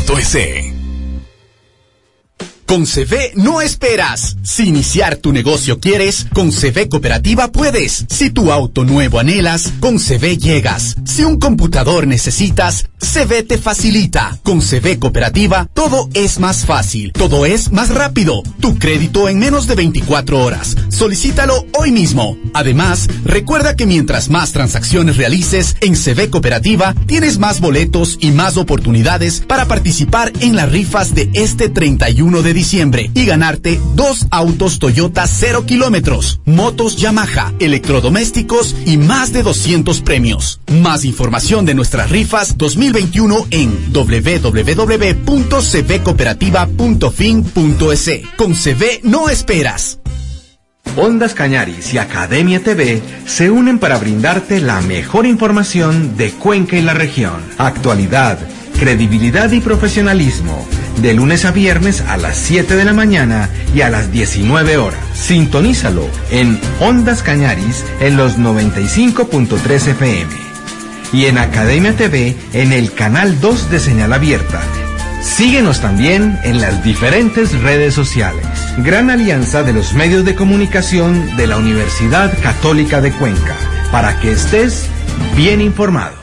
www.ucacue.edu.es con CV no esperas. Si iniciar tu negocio quieres, con CV Cooperativa puedes. Si tu auto nuevo anhelas, con CV llegas. Si un computador necesitas, CV te facilita. Con CV Cooperativa todo es más fácil, todo es más rápido. Tu crédito en menos de 24 horas. Solicítalo hoy mismo. Además, recuerda que mientras más transacciones realices en CV Cooperativa, tienes más boletos y más oportunidades para participar en las rifas de este 31 de diciembre y ganarte dos autos Toyota 0 kilómetros, motos Yamaha, electrodomésticos y más de 200 premios. Más información de nuestras rifas 2021 en www.cvcooperativa.fin.es. Con CV no esperas. Ondas Cañaris y Academia TV se unen para brindarte la mejor información de Cuenca y la región. Actualidad, credibilidad y profesionalismo. De lunes a viernes a las 7 de la mañana y a las 19 horas. Sintonízalo en Ondas Cañaris en los 95.3 FM. Y en Academia TV en el canal 2 de señal abierta. Síguenos también en las diferentes redes sociales. Gran alianza de los medios de comunicación de la Universidad Católica de Cuenca, para que estés bien informado.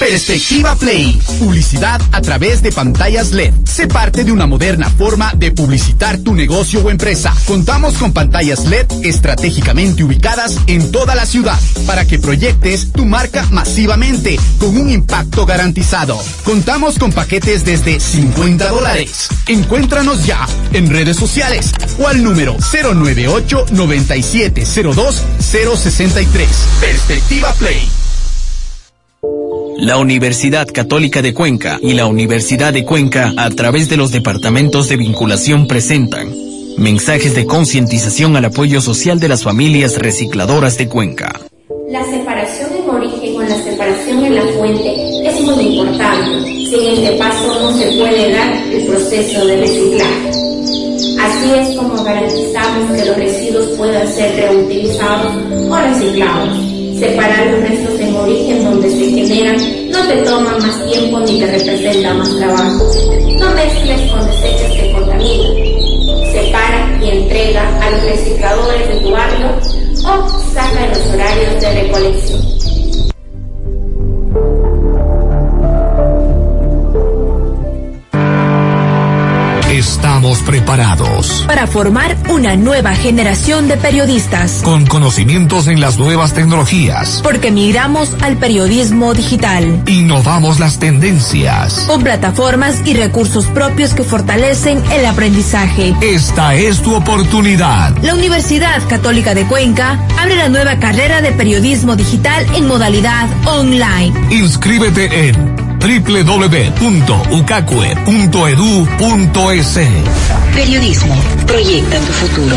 Perspectiva Play. Publicidad a través de pantallas LED. Sé parte de una moderna forma de publicitar tu negocio o empresa. Contamos con pantallas LED estratégicamente ubicadas en toda la ciudad para que proyectes tu marca masivamente con un impacto garantizado. Contamos con paquetes desde 50 dólares. Encuéntranos ya en redes sociales o al número 098 9702 063. Perspectiva Play. La Universidad Católica de Cuenca y la Universidad de Cuenca, a través de los departamentos de vinculación, presentan mensajes de concientización al apoyo social de las familias recicladoras de Cuenca. La separación en origen o la separación en la fuente es muy importante. Sin este paso no se puede dar el proceso de reciclaje. Así es como garantizamos que los residuos puedan ser reutilizados o reciclados. Separar los restos en origen donde se generan no te toma más tiempo ni te representa más trabajo. No mezcles con desechos que contaminan. Separa y entrega a los recicladores de tu barrio o saca los horarios de recolección. Estamos preparados para formar una nueva generación de periodistas con conocimientos en las nuevas tecnologías. Porque migramos al periodismo digital. Innovamos las tendencias. Con plataformas y recursos propios que fortalecen el aprendizaje. Esta es tu oportunidad. La Universidad Católica de Cuenca abre la nueva carrera de periodismo digital en modalidad online. Inscríbete en www.ucacue.edu.es. Periodismo, proyecta tu futuro.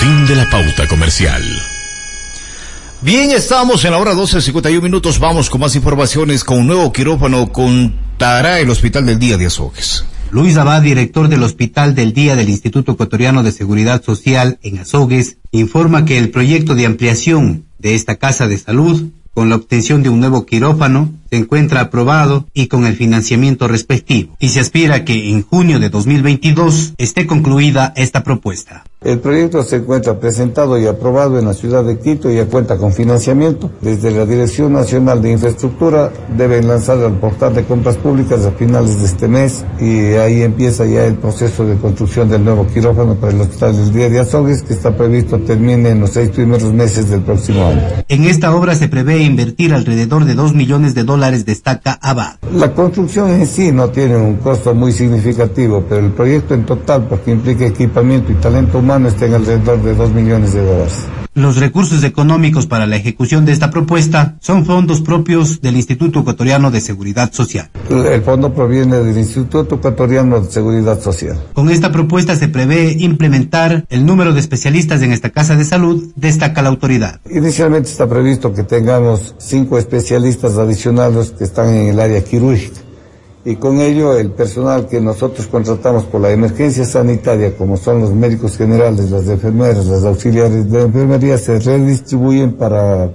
Fin de la pauta comercial. Bien, estamos en la hora 12.51 minutos. Vamos con más informaciones. Con un nuevo quirófano contará el Hospital del Día de Azogues. Luis Abad, director del Hospital del Día del Instituto Ecuatoriano de Seguridad Social en Azogues, informa que el proyecto de ampliación de esta casa de salud, con la obtención de un nuevo quirófano, se encuentra aprobado y con el financiamiento respectivo, y se aspira que en junio de 2022 esté concluida esta propuesta. El proyecto se encuentra presentado y aprobado en la ciudad de Quito y ya cuenta con financiamiento. Desde la Dirección Nacional de Infraestructura deben lanzar al portal de compras públicas a finales de este mes y ahí empieza ya el proceso de construcción del nuevo quirófano para el Hospital del Día de Azogues que está previsto termine en los seis primeros meses del próximo año. En esta obra se prevé invertir alrededor de dos millones de dólares, destaca Abad. La construcción en sí no tiene un costo muy significativo, pero el proyecto en total, porque implica equipamiento y talento humano, estén alrededor de 2 millones de dólares. Los recursos económicos para la ejecución de esta propuesta son fondos propios del Instituto Ecuatoriano de Seguridad Social. El fondo proviene del Instituto Ecuatoriano de Seguridad Social. Con esta propuesta se prevé implementar el número de especialistas en esta casa de salud, destaca la autoridad. Inicialmente está previsto que tengamos cinco especialistas adicionales que están en el área quirúrgica y con ello el personal que nosotros contratamos por la emergencia sanitaria, como son los médicos generales, las enfermeras, las auxiliares de enfermería, se redistribuyen para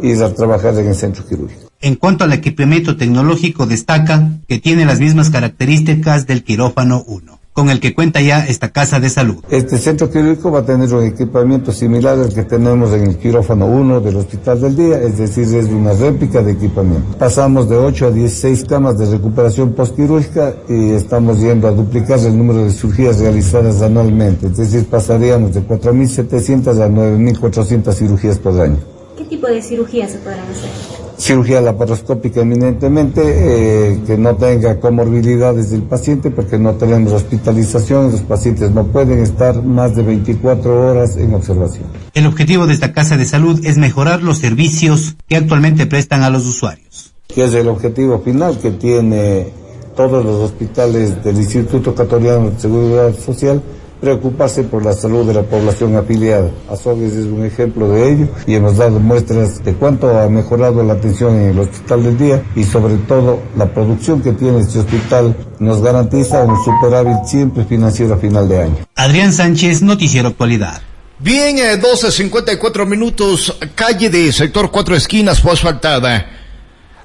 ir a trabajar en el centro quirúrgico. En cuanto al equipamiento tecnológico, destaca que tiene las mismas características del quirófano 1 con el que cuenta ya esta casa de salud. Este centro quirúrgico va a tener un equipamiento similar al que tenemos en el quirófano 1 del Hospital del Día, es decir, es una réplica de equipamiento. Pasamos de 8 a 16 camas de recuperación postquirúrgica y estamos yendo a duplicar el número de cirugías realizadas anualmente, es decir, pasaríamos de 4.700 a 9.400 cirugías por año. ¿Qué tipo de cirugías se podrán hacer? Cirugía laparoscópica eminentemente, eh, que no tenga comorbilidades del paciente, porque no tenemos hospitalización, los pacientes no pueden estar más de 24 horas en observación. El objetivo de esta casa de salud es mejorar los servicios que actualmente prestan a los usuarios. Que es el objetivo final que tiene todos los hospitales del Instituto Ecuatoriano de Seguridad Social, preocuparse por la salud de la población afiliada. Azogues es un ejemplo de ello y hemos dado muestras de cuánto ha mejorado la atención en el hospital del día y sobre todo la producción que tiene este hospital nos garantiza un superávit siempre financiero a final de año. Adrián Sánchez, Noticiero Actualidad. Bien, eh, 12.54 minutos, calle de sector Cuatro Esquinas fue asfaltada.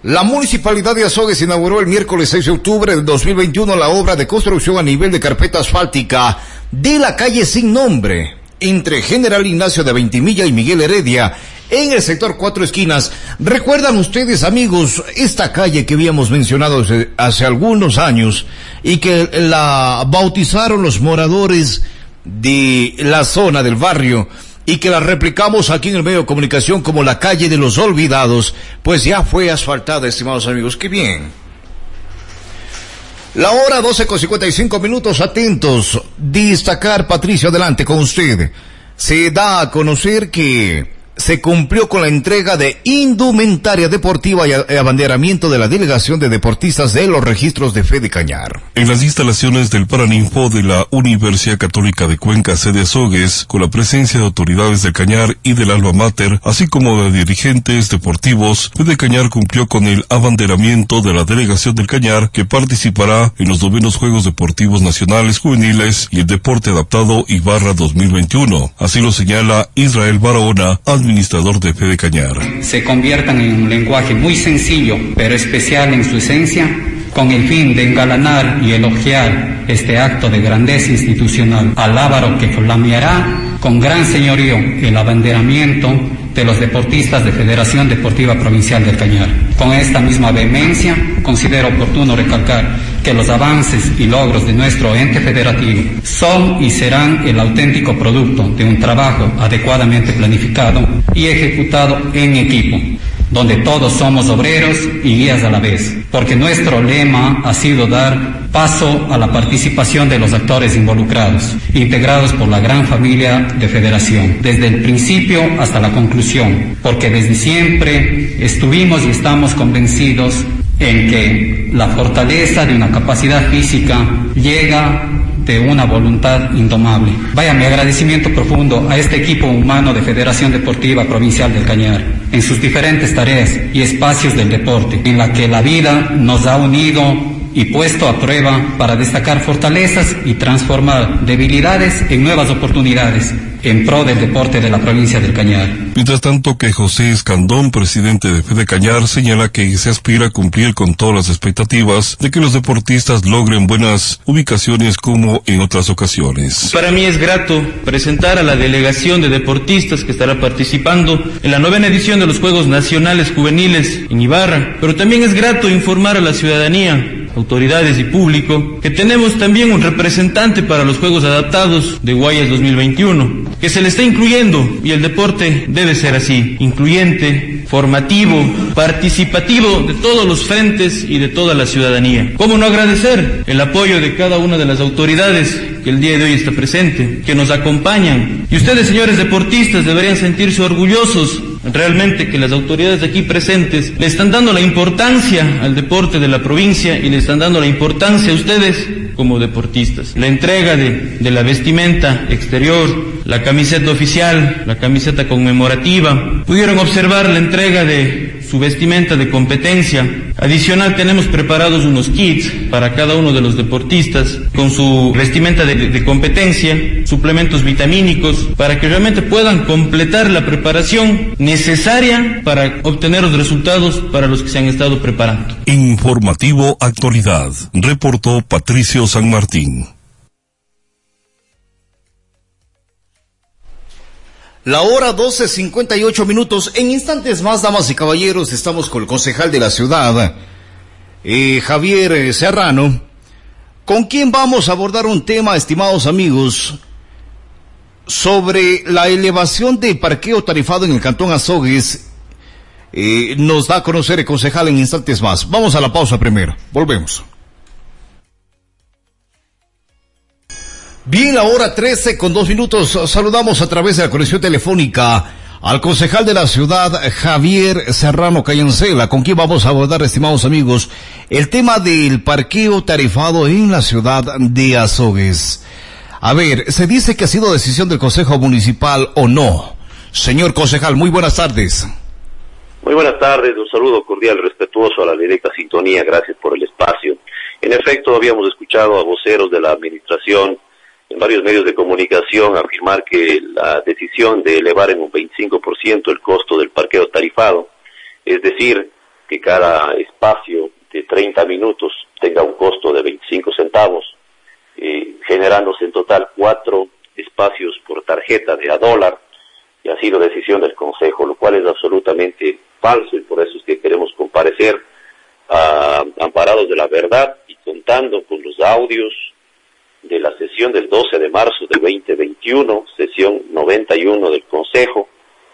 La Municipalidad de Azogues inauguró el miércoles 6 de octubre de 2021 la obra de construcción a nivel de carpeta asfáltica de la calle sin nombre entre General Ignacio de Ventimilla y Miguel Heredia en el sector Cuatro Esquinas. ¿Recuerdan ustedes, amigos, esta calle que habíamos mencionado hace, hace algunos años y que la bautizaron los moradores de la zona del barrio? y que la replicamos aquí en el medio de comunicación como la calle de los olvidados, pues ya fue asfaltada, estimados amigos. ¡Qué bien! La hora 12 con 55 minutos, atentos. Destacar, Patricio, adelante con usted. Se da a conocer que se cumplió con la entrega de indumentaria deportiva y abanderamiento de la delegación de deportistas de los registros de fe de Cañar. En las instalaciones del Paraninfo de la Universidad Católica de Cuenca, sede Azogues, con la presencia de autoridades de Cañar y del Alba Mater, así como de dirigentes deportivos, Fe de Cañar cumplió con el abanderamiento de la delegación del Cañar que participará en los novenos Juegos Deportivos Nacionales Juveniles y el Deporte Adaptado Ibarra 2021. Así lo señala Israel Barahona, administrador de Fe de Cañar. Se conviertan en un lenguaje muy sencillo, pero especial en su esencia, con el fin de engalanar y elogiar este acto de grandeza institucional. Alábaro que flameará con gran señorío el abanderamiento de los deportistas de Federación Deportiva Provincial del Cañar. Con esta misma vehemencia, considero oportuno recalcar que los avances y logros de nuestro ente federativo son y serán el auténtico producto de un trabajo adecuadamente planificado y ejecutado en equipo donde todos somos obreros y guías a la vez, porque nuestro lema ha sido dar paso a la participación de los actores involucrados, integrados por la gran familia de federación, desde el principio hasta la conclusión, porque desde siempre estuvimos y estamos convencidos en que la fortaleza de una capacidad física llega de una voluntad indomable. Vaya mi agradecimiento profundo a este equipo humano de Federación Deportiva Provincial del Cañar, en sus diferentes tareas y espacios del deporte, en la que la vida nos ha unido y puesto a prueba para destacar fortalezas y transformar debilidades en nuevas oportunidades en pro del deporte de la provincia del Cañar. Mientras tanto que José Escandón, presidente de Fede Cañar, señala que se aspira a cumplir con todas las expectativas de que los deportistas logren buenas ubicaciones como en otras ocasiones. Para mí es grato presentar a la delegación de deportistas que estará participando en la novena edición de los Juegos Nacionales Juveniles en Ibarra, pero también es grato informar a la ciudadanía autoridades y público, que tenemos también un representante para los Juegos Adaptados de Guayas 2021, que se le está incluyendo y el deporte debe ser así, incluyente, formativo, participativo de todos los frentes y de toda la ciudadanía. ¿Cómo no agradecer el apoyo de cada una de las autoridades que el día de hoy está presente, que nos acompañan? Y ustedes, señores deportistas, deberían sentirse orgullosos realmente que las autoridades aquí presentes le están dando la importancia al deporte de la provincia y le están dando la importancia a ustedes como deportistas. La entrega de, de la vestimenta exterior, la camiseta oficial, la camiseta conmemorativa. Pudieron observar la entrega de su vestimenta de competencia. Adicional tenemos preparados unos kits para cada uno de los deportistas con su vestimenta de, de, competencia, suplementos vitamínicos, para que realmente puedan completar la preparación necesaria para obtener los resultados para los que se han estado preparando. Informativo Actualidad. Reportó Patricio San Martín. La hora 12.58 minutos. En instantes más, damas y caballeros, estamos con el concejal de la ciudad, eh, Javier Serrano, con quien vamos a abordar un tema, estimados amigos, sobre la elevación de parqueo tarifado en el Cantón Azogues. Eh, nos da a conocer el concejal en instantes más. Vamos a la pausa primero. Volvemos. Bien, la hora 13 con dos minutos. Saludamos a través de la conexión telefónica al concejal de la ciudad, Javier Serrano Cayencela, con quien vamos a abordar, estimados amigos, el tema del parqueo tarifado en la ciudad de Azogues. A ver, se dice que ha sido decisión del Consejo Municipal o no. Señor concejal, muy buenas tardes. Muy buenas tardes, un saludo cordial, respetuoso a la directa sintonía, gracias por el espacio. En efecto, habíamos escuchado a voceros de la administración en varios medios de comunicación afirmar que la decisión de elevar en un 25% el costo del parqueo tarifado, es decir, que cada espacio de 30 minutos tenga un costo de 25 centavos, eh, generándose en total cuatro espacios por tarjeta de a dólar, y ha sido decisión del Consejo, lo cual es absolutamente falso y por eso es que queremos comparecer a, amparados de la verdad y contando con los audios, de la sesión del 12 de marzo del 2021, sesión 91 del Consejo,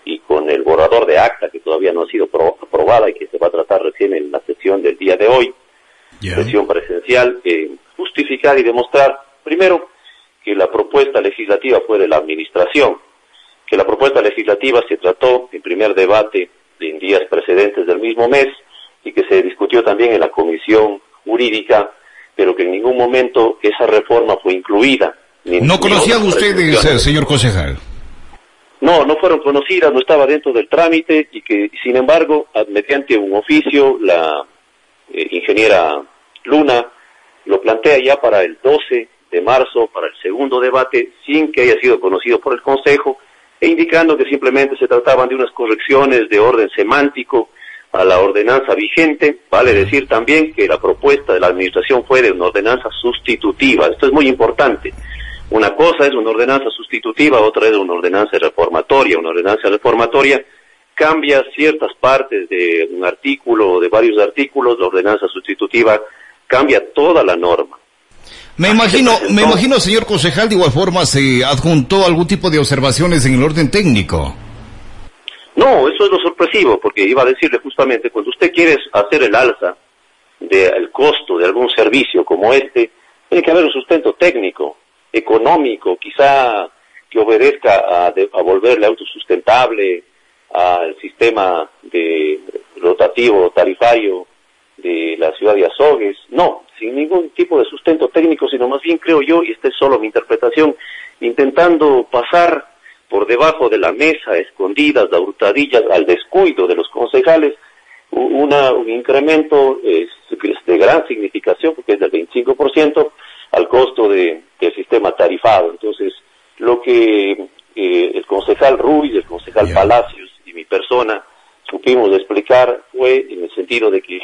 y con el borrador de acta que todavía no ha sido aprobada y que se va a tratar recién en la sesión del día de hoy, sesión presencial, eh, justificar y demostrar, primero, que la propuesta legislativa fue de la Administración, que la propuesta legislativa se trató en primer debate en días precedentes del mismo mes y que se discutió también en la comisión jurídica, pero que en ningún momento esa reforma fue incluida. ¿No conocían ustedes, eh, señor concejal? No, no fueron conocidas, no estaba dentro del trámite y que, sin embargo, mediante un oficio, la eh, ingeniera Luna lo plantea ya para el 12 de marzo, para el segundo debate, sin que haya sido conocido por el Consejo, e indicando que simplemente se trataban de unas correcciones de orden semántico a la ordenanza vigente, vale decir también que la propuesta de la Administración fue de una ordenanza sustitutiva, esto es muy importante. Una cosa es una ordenanza sustitutiva, otra es una ordenanza reformatoria. Una ordenanza reformatoria cambia ciertas partes de un artículo o de varios artículos, la ordenanza sustitutiva cambia toda la norma. Me imagino, me imagino, señor concejal, de igual forma se adjuntó algún tipo de observaciones en el orden técnico. No, eso es lo sorpresivo, porque iba a decirle justamente, cuando usted quiere hacer el alza del costo de algún servicio como este, tiene que haber un sustento técnico, económico, quizá que obedezca a, a volverle autosustentable al sistema de rotativo tarifario de la ciudad de Azogues. No, sin ningún tipo de sustento técnico, sino más bien creo yo, y esta es solo mi interpretación, intentando pasar por debajo de la mesa, escondidas, de hurtadillas, al descuido de los concejales, una, un incremento de gran significación, porque es del 25%, al costo de, del sistema tarifado. Entonces, lo que eh, el concejal Ruiz, el concejal Palacios y mi persona supimos explicar fue en el sentido de que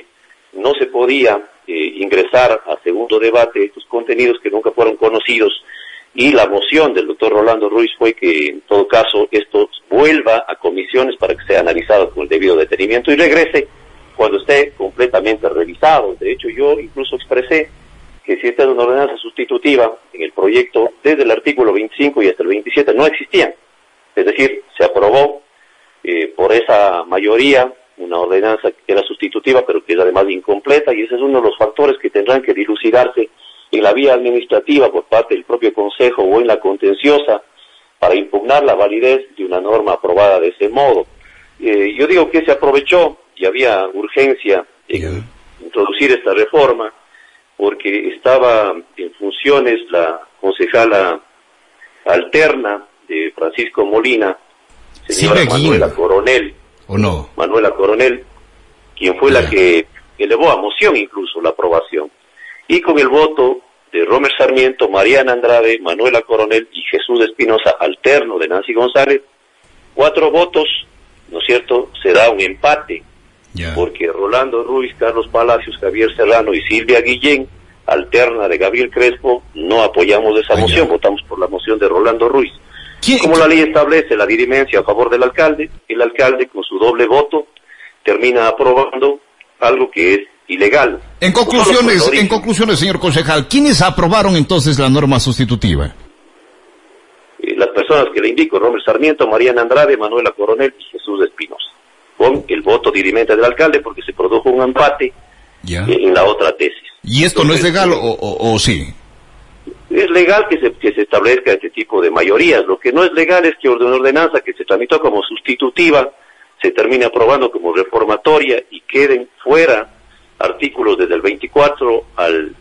no se podía eh, ingresar a segundo debate estos contenidos que nunca fueron conocidos y la moción del doctor Rolando Ruiz fue que en todo caso esto vuelva a comisiones para que sea analizado con el debido detenimiento y regrese cuando esté completamente revisado. De hecho yo incluso expresé que si esta es una ordenanza sustitutiva en el proyecto desde el artículo 25 y hasta el 27 no existían. Es decir, se aprobó eh, por esa mayoría una ordenanza que era sustitutiva, pero que es además incompleta, y ese es uno de los factores que tendrán que dilucidarse en la vía administrativa por parte del propio Consejo o en la contenciosa para impugnar la validez de una norma aprobada de ese modo. Eh, yo digo que se aprovechó y había urgencia en introducir esta reforma porque estaba en funciones la concejala alterna de Francisco Molina, señora Manuela Coronel, ¿O no? Manuela Coronel, quien fue la que elevó a moción incluso la aprobación. Y con el voto de Romer Sarmiento, Mariana Andrade, Manuela Coronel y Jesús Espinosa, alterno de Nancy González, cuatro votos, ¿no es cierto?, se da un empate, porque Rolando Ruiz, Carlos Palacios, Javier Serrano y Silvia Guillén, alterna de Gabriel Crespo, no apoyamos esa moción, votamos por la moción de Rolando Ruiz. Como la ley establece la dirimencia a favor del alcalde, el alcalde con su doble voto termina aprobando algo que es ilegal. En conclusiones, en conclusiones, señor concejal, ¿quiénes aprobaron entonces la norma sustitutiva? Eh, las personas que le indico, Romero Sarmiento, Mariana Andrade, Manuela Coronel y Jesús Espinosa, con el voto dirimente del alcalde porque se produjo un empate en la otra tesis. ¿Y esto no es legal o sí? es legal que se, que se establezca este tipo de mayorías. Lo que no es legal es que una ordenanza que se tramitó como sustitutiva se termine aprobando como reformatoria y queden fuera artículos desde el 24 al,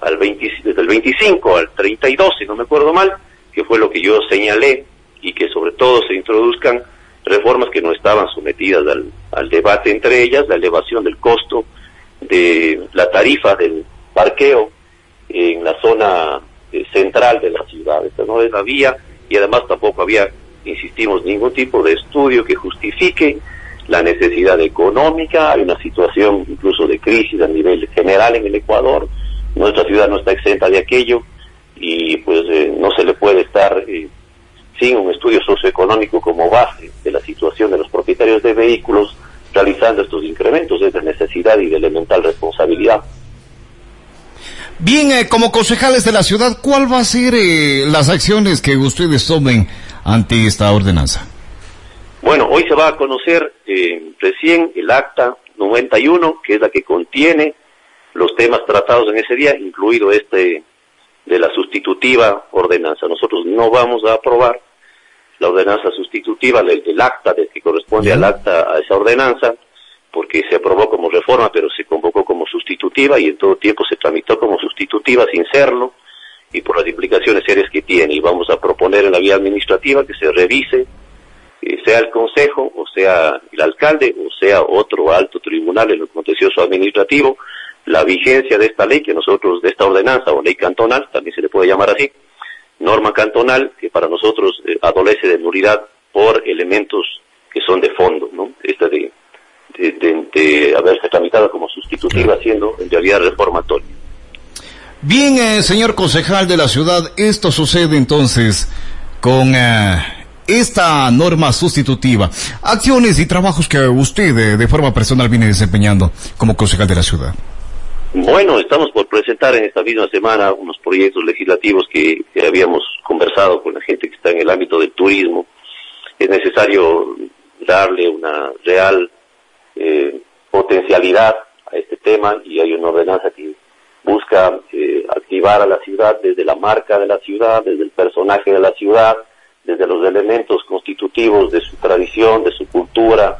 al 20, desde el 25 al 32, si no me acuerdo mal, que fue lo que yo señalé, y que sobre todo se introduzcan reformas que no estaban sometidas al, debate entre ellas, la elevación del costo de la tarifa del parqueo en la zona eh, central de la ciudad. Esta no es la vía y además tampoco había, insistimos, ningún tipo de estudio que justifique la necesidad económica. Hay una situación incluso de crisis a nivel general en el Ecuador. Nuestra ciudad no está exenta de aquello y pues eh, no se le puede estar eh, sin un estudio socioeconómico como base de la situación de los propietarios de vehículos realizando estos incrementos es de necesidad y de elemental responsabilidad. Bien, eh, como concejales de la ciudad, ¿cuál va a ser las acciones que ustedes tomen ante esta ordenanza? Bueno, hoy se va a conocer eh, recién el acta 91, que es la que contiene los temas tratados en ese día, incluido este de la sustitutiva ordenanza. Nosotros no vamos a aprobar la ordenanza sustitutiva, el, el acta de, que corresponde al acta a esa ordenanza, porque se aprobó como reforma, pero se convocó como sustitutiva y en todo tiempo se tramitó como sustitutiva sin serlo y por las implicaciones serias que tiene. Y vamos a proponer en la vía administrativa que se revise, eh, sea el Consejo, o sea el alcalde, o sea otro alto tribunal en el contencioso administrativo, la vigencia de esta ley que nosotros, de esta ordenanza o ley cantonal, también se le puede llamar así, norma cantonal que para nosotros eh, adolece de nulidad por elementos que son de fondo, ¿no? Esta de, de, de- de haberse tramitado como sustitutiva siendo en realidad reformatoria. Bien, eh, señor concejal de la ciudad, esto sucede entonces con eh, esta norma sustitutiva. Acciones y trabajos que usted eh, de forma personal viene desempeñando como concejal de la ciudad. Bueno, estamos por presentar en esta misma semana unos proyectos legislativos que, habíamos conversado con la gente que está en el ámbito del turismo. Es necesario darle una real eh, potencialidad a este tema y hay una ordenanza que busca eh, activar a la ciudad desde la marca de la ciudad, desde el personaje de la ciudad, desde los elementos constitutivos de su tradición, de su cultura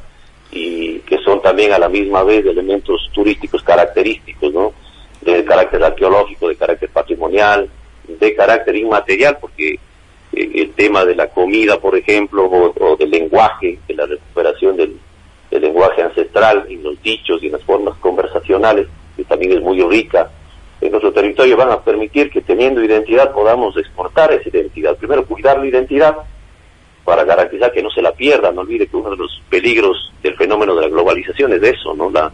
y que son también a la misma vez elementos turísticos característicos, ¿no? De carácter arqueológico, de carácter patrimonial, de carácter inmaterial, porque eh, el tema de la comida, por ejemplo, o, del lenguaje, de la recuperación del, del lenguaje ancestral en los dichos y las formas conversacionales, que también es muy rica en nuestro territorio, van a permitir que teniendo identidad podamos exportar esa identidad. Primero, cuidar la identidad para garantizar que no se la pierda. No olvide que uno de los peligros del fenómeno de la globalización es eso, ¿no? La,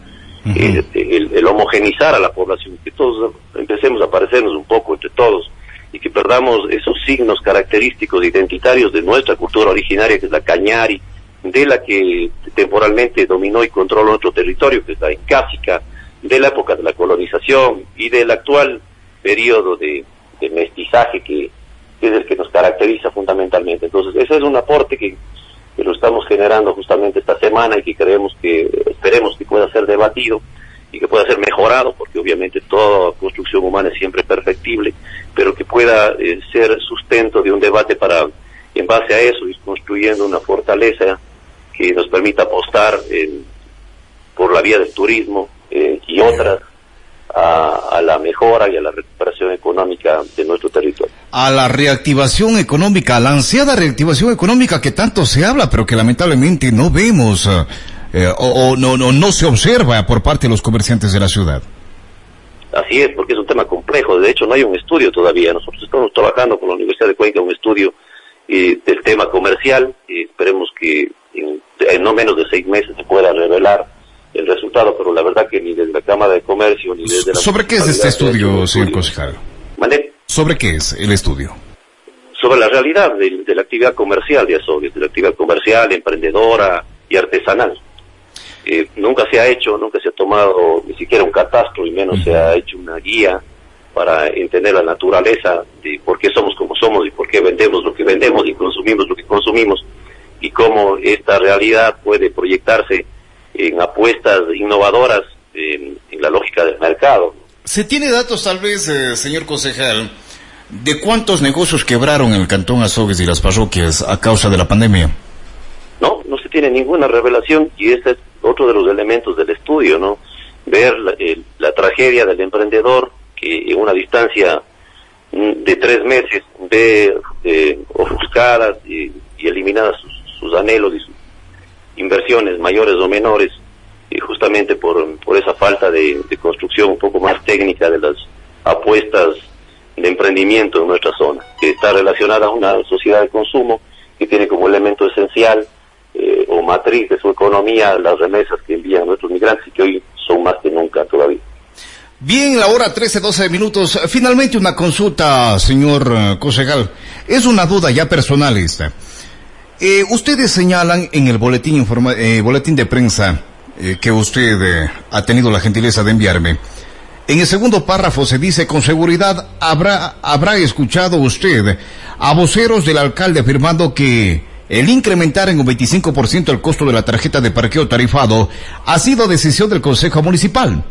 eh, el, el homogenizar a la población, que todos empecemos a parecernos un poco entre todos y que perdamos esos signos característicos identitarios de nuestra cultura originaria, que es la cañari, de la que temporalmente dominó y controló nuestro territorio, que es la incásica, de la época de la colonización y del actual periodo de, mestizaje que, es el que nos caracteriza fundamentalmente. Entonces, ese es un aporte que, que lo estamos generando justamente esta semana y que creemos que, esperemos que pueda ser debatido y que pueda ser mejorado, porque obviamente toda construcción humana es siempre perfectible, pero que pueda eh, ser sustento de un debate para, en base a eso, ir construyendo una fortaleza que nos permita apostar en- por la vía del turismo eh, y otras a, a la mejora y a la recuperación económica de nuestro territorio. A la reactivación económica, a la ansiada reactivación económica que tanto se habla, pero que lamentablemente no vemos eh, eh, o, o no, no, no se observa por parte de los comerciantes de la ciudad. Así es, porque es un tema complejo. De hecho, no hay un estudio todavía. Nosotros estamos trabajando con la Universidad de Cuenca un estudio eh, del tema comercial. y esperemos que en, en no menos de seis meses se pueda revelar el resultado, pero la verdad que ni desde la Cámara de Comercio ni desde la... ¿Sobre qué es este estudio, señor concejal? ¿Sobre qué es el estudio? sobre la realidad de, de la actividad comercial de Azogues, de la actividad comercial, emprendedora y artesanal. Eh, nunca se ha hecho, nunca se ha tomado ni siquiera un catastro y menos se ha hecho una guía para entender la naturaleza de por qué somos como somos y por qué vendemos lo que vendemos y consumimos lo que consumimos y cómo esta realidad puede proyectarse en apuestas innovadoras en, en la lógica del mercado. ¿Se tiene datos tal vez, eh, señor concejal, de cuántos negocios quebraron el Cantón Azogues y las parroquias a causa de la pandemia? No, no se tiene ninguna revelación y este es otro de los elementos del estudio, ¿no? Ver la, el- la tragedia del emprendedor que en una distancia mm, de tres meses ve eh, ofuscadas y, y eliminadas sus, sus anhelos y sus inversiones mayores o menores y justamente por, por esa falta de, construcción un poco más técnica de las apuestas de emprendimiento en nuestra zona, que está relacionada a una sociedad de consumo que tiene como elemento esencial eh, o matriz de su economía las remesas que envían nuestros migrantes y que hoy son más que nunca todavía. Bien, la hora 13, 12 minutos. Finalmente una consulta, señor eh, concejal. Es una duda ya personal esta. Eh, ustedes señalan en el boletín, informa- eh, boletín de prensa eh, que usted eh, ha tenido la gentileza de enviarme. En el segundo párrafo se dice, con seguridad habrá, habrá escuchado usted a voceros del alcalde afirmando que el incrementar en un 25% el costo de la tarjeta de parqueo tarifado ha sido decisión del Consejo Municipal,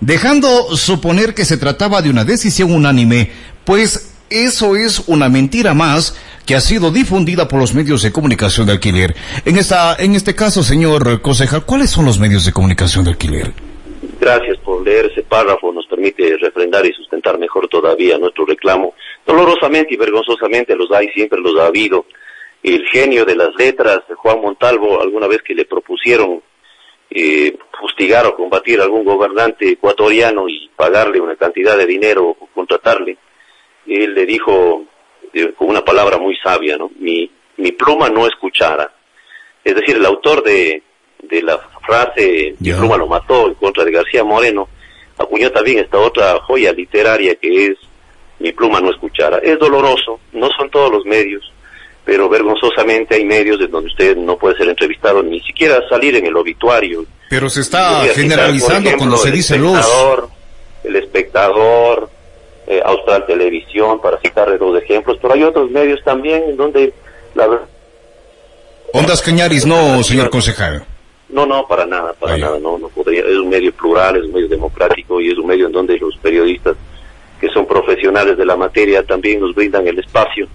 dejando suponer que se trataba de una decisión unánime, pues Eso es una mentira más que ha sido difundida por los medios de comunicación de alquiler. En esta, en este caso, señor concejal, ¿cuáles son los medios de comunicación de alquiler? Gracias por leer ese párrafo, nos permite refrendar y sustentar mejor todavía nuestro reclamo. Dolorosamente y vergonzosamente los hay, siempre los ha habido. El genio de las letras, Juan Montalvo, alguna vez que le propusieron eh, fustigar o combatir a algún gobernante ecuatoriano y pagarle una cantidad de dinero o contratarle, él le dijo eh, con una palabra muy sabia, ¿no? Mi, mi pluma no escuchara. Es decir, el autor de, de la frase Mi pluma lo mató en contra de García Moreno acuñó también esta otra joya literaria que es Mi pluma no escuchara. Es doloroso, no son todos los medios, pero vergonzosamente hay medios en donde usted no puede ser entrevistado, ni siquiera salir en el obituario. Pero se está generalizando cuando se dice los... El espectador, eh, Austral Televisión, para citar dos ejemplos, pero hay otros medios también en donde la Ondas Cañaris, no, señor concejal. No, no, para nada, para nada, no, no podría. Es un medio plural, es un medio democrático y es un medio en donde los periodistas que son profesionales de la materia también nos brindan el espacio.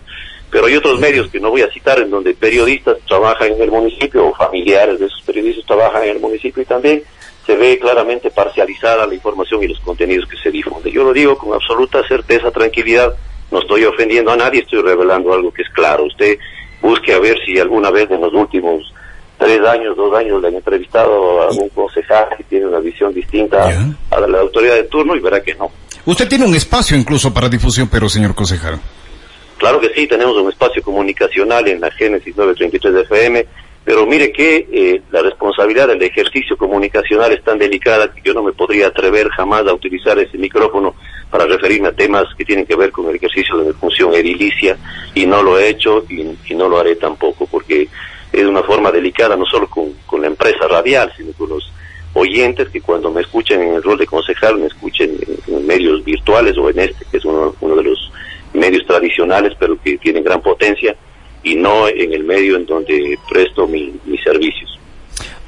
Pero hay otros medios que no voy a citar en donde periodistas trabajan en el municipio o familiares de esos periodistas trabajan en el municipio y también se ve claramente parcializada la información y los contenidos que se difunden. Yo lo digo con absoluta certeza, tranquilidad, no estoy ofendiendo a nadie, estoy revelando algo que es claro. Usted busque a ver si alguna vez en los últimos tres años, dos años le han entrevistado a algún concejal que tiene una visión distinta a la autoridad de turno y verá que no. Usted tiene un espacio incluso para difusión, pero señor concejal. Claro que sí, tenemos un espacio comunicacional en la Génesis 933 de FM pero mire que eh, la responsabilidad del ejercicio comunicacional es tan delicada que yo no me podría atrever jamás a utilizar ese micrófono para referirme a temas que tienen que ver con el ejercicio de mi función edilicia y no lo he hecho y, no lo haré tampoco porque es una forma delicada no solo con, la empresa radial sino con los oyentes que cuando me escuchen en el rol de concejal me escuchen en, medios virtuales o en este que es uno, uno de los medios tradicionales pero que tienen gran potencia y no en el medio en donde presto mis servicios.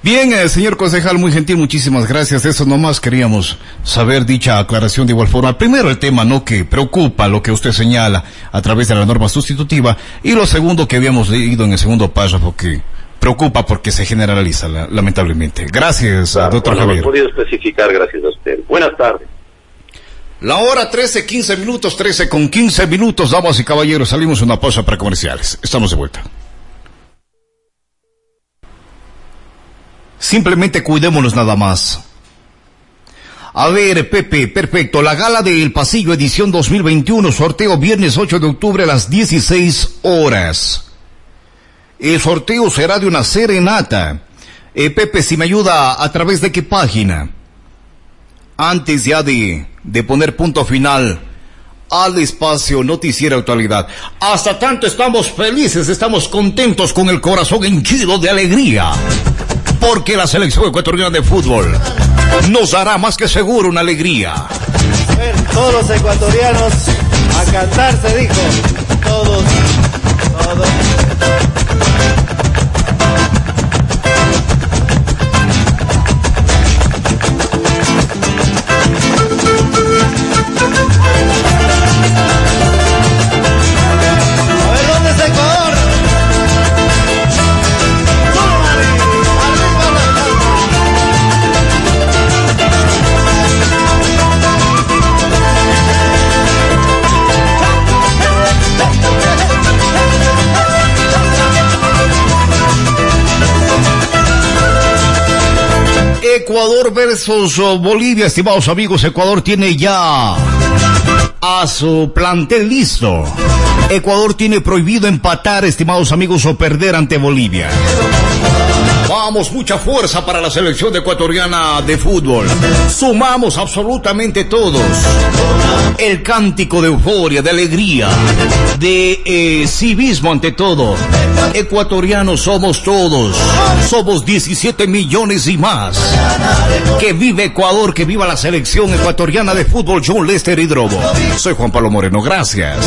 Bien, eh, señor concejal, muy gentil, muchísimas gracias. Eso nomás queríamos saber dicha aclaración de igual forma. Primero el tema, ¿no? Que preocupa lo que usted señala a través de la norma sustitutiva. Y lo segundo que habíamos leído en el segundo párrafo que preocupa porque se generaliza, lamentablemente. Gracias, doctor Javier. No he podido especificar, gracias a usted. Buenas tardes. La hora 13, 15 minutos, 13 con 15 minutos, damas y caballeros. Salimos una pausa para comerciales. Estamos de vuelta. Simplemente cuidémonos nada más. A ver, Pepe, perfecto. La gala del Pasillo Edición 2021, sorteo viernes 8 de octubre a las 16 horas. El sorteo será de una serenata. Eh, Pepe, si me ayuda, ¿a través de qué página? Antes ya de de poner punto final al espacio Noticiero Actualidad. Hasta tanto estamos felices, estamos contentos con el corazón henchido de alegría. Porque la selección ecuatoriana de fútbol nos dará más que seguro una alegría. todos los ecuatorianos a cantar, se dijo. Todos, todos. Ecuador versus oh, Bolivia, estimados amigos. Ecuador tiene ya a su plantel listo. Ecuador tiene prohibido empatar, estimados amigos, o perder ante Bolivia. Vamos, mucha fuerza para la selección ecuatoriana de fútbol. Sumamos absolutamente todos. El cántico de euforia, de alegría, de eh, civismo ante todo. Ecuatorianos somos todos. Somos 17 millones y más. Que vive Ecuador, que viva la selección ecuatoriana de fútbol John Lester Hidrobo. Soy Juan Pablo Moreno, gracias.